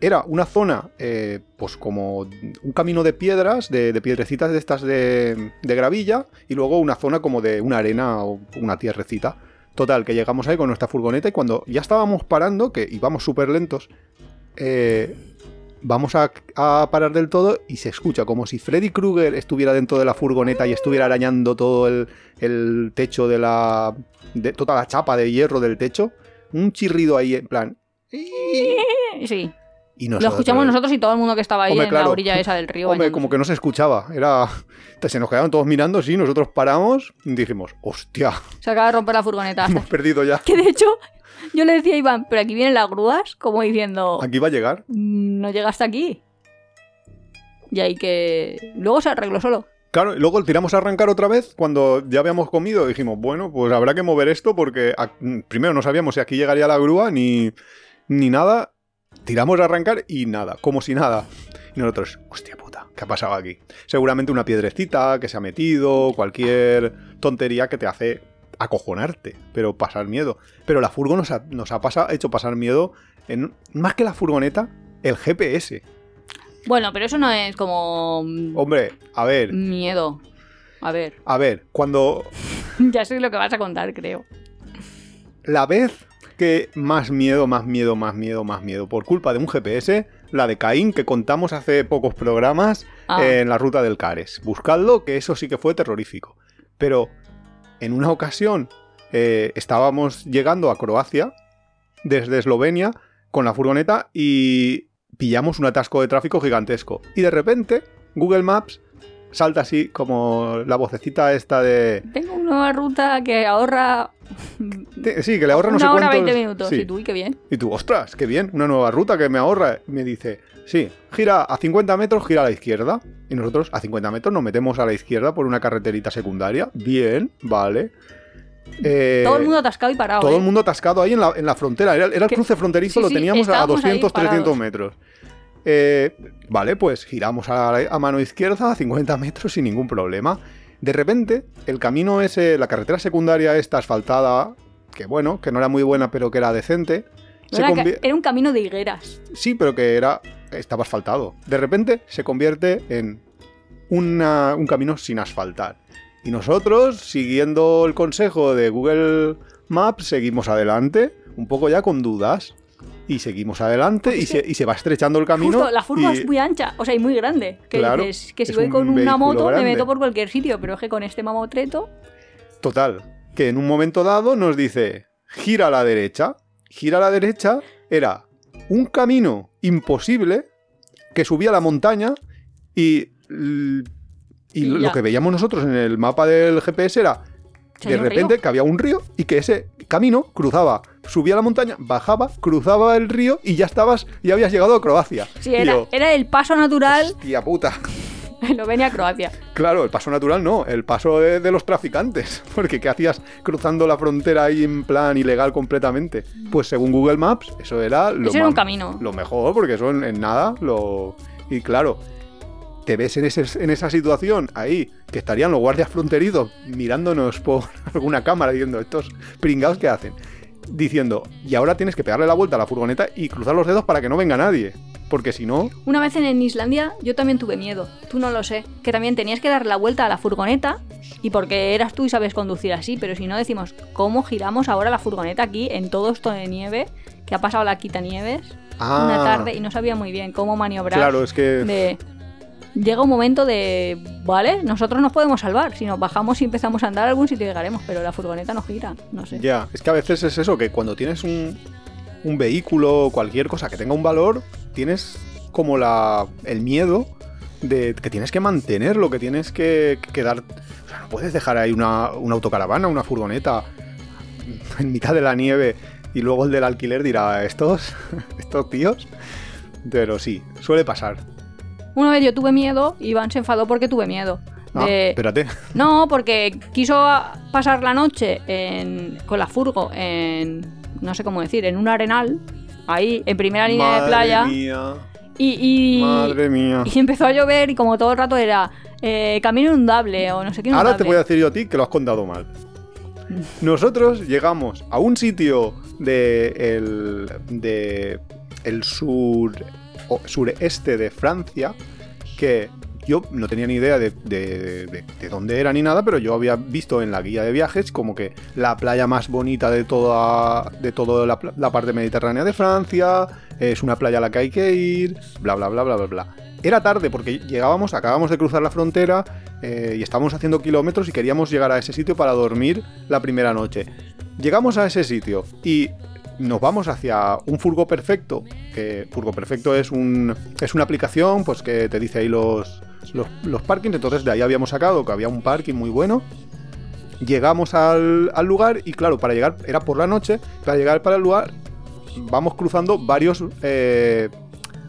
[SPEAKER 2] Era una zona, eh, pues como un camino de piedras, de, de piedrecitas de estas de, de gravilla, y luego una zona como de una arena o una tierrecita. Total, que llegamos ahí con nuestra furgoneta y cuando ya estábamos parando, que íbamos súper lentos, eh, vamos a, a parar del todo y se escucha como si Freddy Krueger estuviera dentro de la furgoneta y estuviera arañando todo el, el techo de la... De, toda la chapa de hierro del techo. Un chirrido ahí en plan... [laughs]
[SPEAKER 1] Sí.
[SPEAKER 2] Y
[SPEAKER 1] Lo
[SPEAKER 2] nosotros-
[SPEAKER 1] escuchamos nosotros y todo el mundo que estaba ahí
[SPEAKER 2] Hombre,
[SPEAKER 1] en la orilla esa del río.
[SPEAKER 2] Hombre, como que no se escuchaba. Era. Se nos quedaban todos mirando, sí, nosotros paramos y dijimos, hostia,
[SPEAKER 1] Se acaba de romper la furgoneta.
[SPEAKER 2] hemos perdido ya.
[SPEAKER 1] Que de hecho, yo le decía a Iván, pero aquí vienen las grúas, como diciendo,
[SPEAKER 2] Aquí va a llegar.
[SPEAKER 1] "Mm, no llega hasta aquí. Y ahí que. Luego se arregló solo.
[SPEAKER 2] Claro, y luego tiramos a arrancar otra vez cuando ya habíamos comido. Dijimos, bueno, pues habrá que mover esto porque a- primero no sabíamos si aquí llegaría la grúa ni, ni nada. Tiramos a arrancar y nada, como si nada. Y nosotros, hostia puta, ¿qué ha pasado aquí? Seguramente una piedrecita que se ha metido, cualquier tontería que te hace acojonarte, pero pasar miedo. Pero la furgo nos ha, nos ha pasa- hecho pasar miedo, en, más que la furgoneta, el GPS.
[SPEAKER 1] Bueno, pero eso no es como. mm,
[SPEAKER 2] Hombre, a ver,
[SPEAKER 1] Miedo. A ver,
[SPEAKER 2] a ver, cuando [laughs]
[SPEAKER 1] ya sé lo que vas a contar, creo.
[SPEAKER 2] La vez que más miedo, más miedo, más miedo, más miedo, por culpa de un GPS, la de Caín que contamos hace pocos programas
[SPEAKER 1] Ah.
[SPEAKER 2] en la ruta del Cares. Buscadlo, que eso sí que fue terrorífico. Pero en una ocasión eh, estábamos llegando a Croacia desde Eslovenia con la furgoneta y pillamos un atasco de tráfico gigantesco. Y de repente Google Maps salta así como la vocecita esta de...
[SPEAKER 1] Tengo una nueva ruta que ahorra.
[SPEAKER 2] Sí, que le ahorra no sé
[SPEAKER 1] una hora
[SPEAKER 2] cuántos...
[SPEAKER 1] 20 minutos.
[SPEAKER 2] Sí.
[SPEAKER 1] Y tú, y qué bien.
[SPEAKER 2] Y tú, ostras, qué bien, una nueva ruta que me ahorra. Me dice, sí, gira a 50 metros, gira a la izquierda. Y nosotros a 50 metros nos metemos a la izquierda por una carreterita secundaria. Bien, vale. Eh,
[SPEAKER 1] todo el mundo atascado y parado.
[SPEAKER 2] todo
[SPEAKER 1] ¿eh?
[SPEAKER 2] el mundo atascado ahí en la, en la frontera. Era, era el cruce fronterizo,
[SPEAKER 1] sí,
[SPEAKER 2] lo
[SPEAKER 1] sí,
[SPEAKER 2] teníamos a
[SPEAKER 1] estábamos ahí
[SPEAKER 2] 200, 300
[SPEAKER 1] parados.
[SPEAKER 2] metros. Eh, vale, pues giramos a, mano izquierda a 50 metros sin ningún problema. De repente, el camino ese, la carretera secundaria esta asfaltada, que bueno, que no era muy buena, pero que era decente, se
[SPEAKER 1] Era, era un camino de higueras.
[SPEAKER 2] Sí, pero que era estaba asfaltado. De repente se convierte en una- un camino sin asfaltar. Y nosotros, siguiendo el consejo de Google Maps, seguimos adelante, un poco ya con dudas. Y seguimos adelante y se, y se va estrechando el camino.
[SPEAKER 1] Justo, la
[SPEAKER 2] y-
[SPEAKER 1] es muy ancha, o sea, y muy grande. Que
[SPEAKER 2] Claro,
[SPEAKER 1] dices que si voy
[SPEAKER 2] un
[SPEAKER 1] con una moto
[SPEAKER 2] grande.
[SPEAKER 1] me meto por cualquier sitio, pero es que con este mamotreto.
[SPEAKER 2] Total, que en un momento dado nos dice, gira a la derecha. Gira a la derecha era un camino imposible que subía la montaña y, y
[SPEAKER 1] Y
[SPEAKER 2] lo que veíamos nosotros en el mapa del GPS era de repente que había un río y que ese camino cruzaba, subía la montaña, bajaba, cruzaba el río y ya estabas, ya habías llegado a Croacia.
[SPEAKER 1] Sí, era,
[SPEAKER 2] yo,
[SPEAKER 1] era el paso natural
[SPEAKER 2] Hostia puta. [laughs]
[SPEAKER 1] Eslovenia Croacia.
[SPEAKER 2] Claro, el paso natural no, el paso de, de los traficantes. [laughs] Porque ¿qué hacías cruzando la frontera ahí en plan ilegal completamente? Pues según Google Maps, eso era lo,
[SPEAKER 1] Ese era un camino.
[SPEAKER 2] lo mejor, porque eso en, en nada lo... Y claro, te ves en, ese- en esa situación ahí, que estarían los guardias fronterizos mirándonos por [laughs] alguna cámara diciendo, estos pringados que hacen. Diciendo, y ahora tienes que pegarle la vuelta a la furgoneta y cruzar los dedos para que no venga nadie. Porque si no,
[SPEAKER 1] Una vez en, Islandia yo también tuve miedo. Tú no lo sé. Que también tenías que dar la vuelta a la furgoneta y porque eras tú y sabes conducir así, pero si no decimos, ¿cómo giramos ahora la furgoneta aquí en todo esto de nieve? Que ha pasado la quitanieves una
[SPEAKER 2] Ah.
[SPEAKER 1] tarde y no sabía muy bien cómo maniobrar.
[SPEAKER 2] claro, es que...
[SPEAKER 1] de llega un momento de vale nosotros nos podemos salvar si nos bajamos y empezamos a andar a algún sitio llegaremos pero la furgoneta no gira no sé.
[SPEAKER 2] Ya, es que a veces es eso, que cuando tienes un, vehículo o cualquier cosa que tenga un valor, tienes como la, el miedo de que tienes que mantenerlo, que tienes que, que dar... O sea, no puedes dejar ahí una, una autocaravana, una furgoneta [laughs] en mitad de la nieve y luego el del alquiler dirá, estos, [laughs] estos tíos... Pero sí, suele pasar.
[SPEAKER 1] Una vez yo tuve miedo Iván se enfadó porque tuve miedo
[SPEAKER 2] Ah,
[SPEAKER 1] de-
[SPEAKER 2] espérate.
[SPEAKER 1] no porque quiso pasar la noche en- con la furgo en no sé cómo decir en un arenal ahí en primera línea
[SPEAKER 2] Madre
[SPEAKER 1] de playa
[SPEAKER 2] mía,
[SPEAKER 1] y, y,
[SPEAKER 2] madre mía.
[SPEAKER 1] y empezó a llover y como todo el rato era eh, camino inundable o no sé qué
[SPEAKER 2] Ahora te voy a decir yo a ti que lo has contado mal. Nosotros llegamos a un sitio de el, de el sur sureste de Francia que Yo no tenía ni idea de, de- de- de dónde era ni nada, pero yo había visto en la guía de viajes como que la playa más bonita de toda, de toda la parte mediterránea de Francia, es una playa a la que hay que ir, bla, bla, bla, bla, bla, bla. Era tarde porque llegábamos, acabamos de cruzar la frontera eh, y estábamos haciendo kilómetros y queríamos llegar a ese sitio para dormir la primera noche. Llegamos a ese sitio y nos vamos hacia un Furgo Perfecto, que Furgo Perfecto es, un, es una aplicación pues que te dice ahí los, los, los parkings, entonces de ahí habíamos sacado que había un parking muy bueno. Llegamos al, al lugar y claro, para llegar, era por la noche, para llegar para el lugar vamos cruzando varios eh,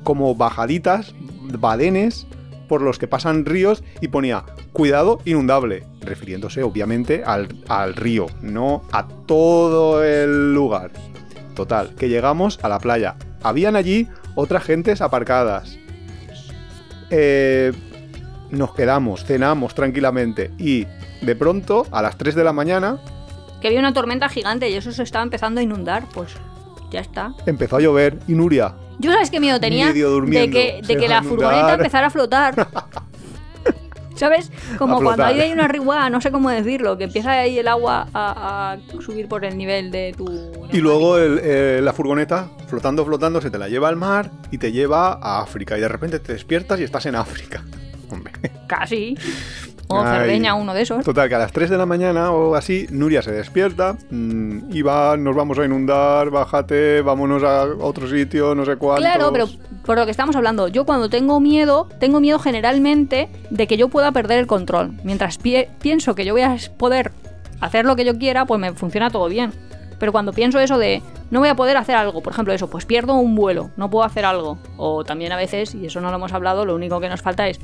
[SPEAKER 2] como bajaditas, badenes por los que pasan ríos y ponía cuidado inundable, refiriéndose obviamente al, al río, no a todo el lugar. Total, que llegamos a la playa. Habían allí otras gentes aparcadas. Eh, nos quedamos, cenamos tranquilamente y de pronto, a las 3 de la mañana,
[SPEAKER 1] Que había una tormenta gigante y eso se estaba empezando a inundar, pues ya está.
[SPEAKER 2] empezó a llover y Nuria,
[SPEAKER 1] Yo sabes qué miedo tenía de que, de que la furgoneta empezara a flotar. [laughs] ¿Sabes? Como
[SPEAKER 2] A
[SPEAKER 1] cuando hay ahí una riguada, no sé cómo decirlo, que empieza ahí el agua a, a subir por el nivel de tu...
[SPEAKER 2] Y luego el- eh, la furgoneta, flotando, flotando, se te la lleva al mar y te lleva a África. Y de repente te despiertas y estás en África. [laughs] Hombre.
[SPEAKER 1] Casi. O. Cerdeña, uno de esos.
[SPEAKER 2] Total, que a las 3 de la mañana o así, Nuria se despierta mm, y va, nos vamos a inundar, bájate, vámonos a otro sitio, no sé cuánto.
[SPEAKER 1] Claro, pero por lo que estamos hablando, yo cuando tengo miedo, tengo miedo generalmente de que yo pueda perder el control. Mientras pie- pienso que yo voy a poder hacer lo que yo quiera, pues me funciona todo bien. Pero cuando pienso eso de no voy a poder hacer algo, por ejemplo eso, pues pierdo un vuelo, no puedo hacer algo. O también a veces, y eso no lo hemos hablado, lo único que nos falta es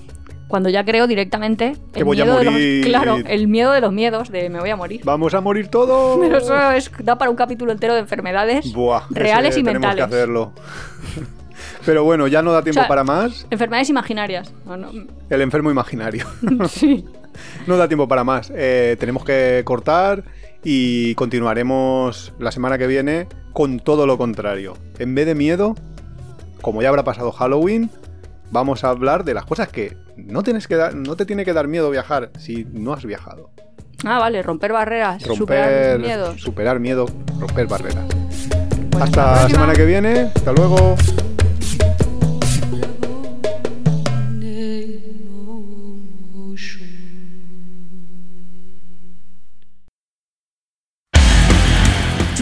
[SPEAKER 1] cuando ya creo directamente
[SPEAKER 2] Que
[SPEAKER 1] el
[SPEAKER 2] a
[SPEAKER 1] miedo de los claro, el miedo de los miedos de me voy a morir.
[SPEAKER 2] Vamos a morir todos. [laughs]
[SPEAKER 1] Pero eso es, da para un capítulo entero de enfermedades
[SPEAKER 2] Buah,
[SPEAKER 1] reales
[SPEAKER 2] ese
[SPEAKER 1] y mentales.
[SPEAKER 2] que hacerlo. [laughs] pero bueno, ya no da tiempo
[SPEAKER 1] O sea,
[SPEAKER 2] para más.
[SPEAKER 1] Enfermedades imaginarias. No,
[SPEAKER 2] El enfermo imaginario. [laughs]
[SPEAKER 1] sí.
[SPEAKER 2] No da tiempo para más. Eh, tenemos que cortar y continuaremos la semana que viene con todo lo contrario. En vez de miedo, como ya habrá pasado Halloween, vamos a hablar de las cosas que no, tienes que dar, no te tiene que dar miedo viajar si no has viajado.
[SPEAKER 1] Ah, vale, romper barreras,
[SPEAKER 2] Romper,
[SPEAKER 1] superar miedos.
[SPEAKER 2] superar miedo, romper barreras.
[SPEAKER 1] Pues
[SPEAKER 2] hasta la semana que viene. Hasta luego.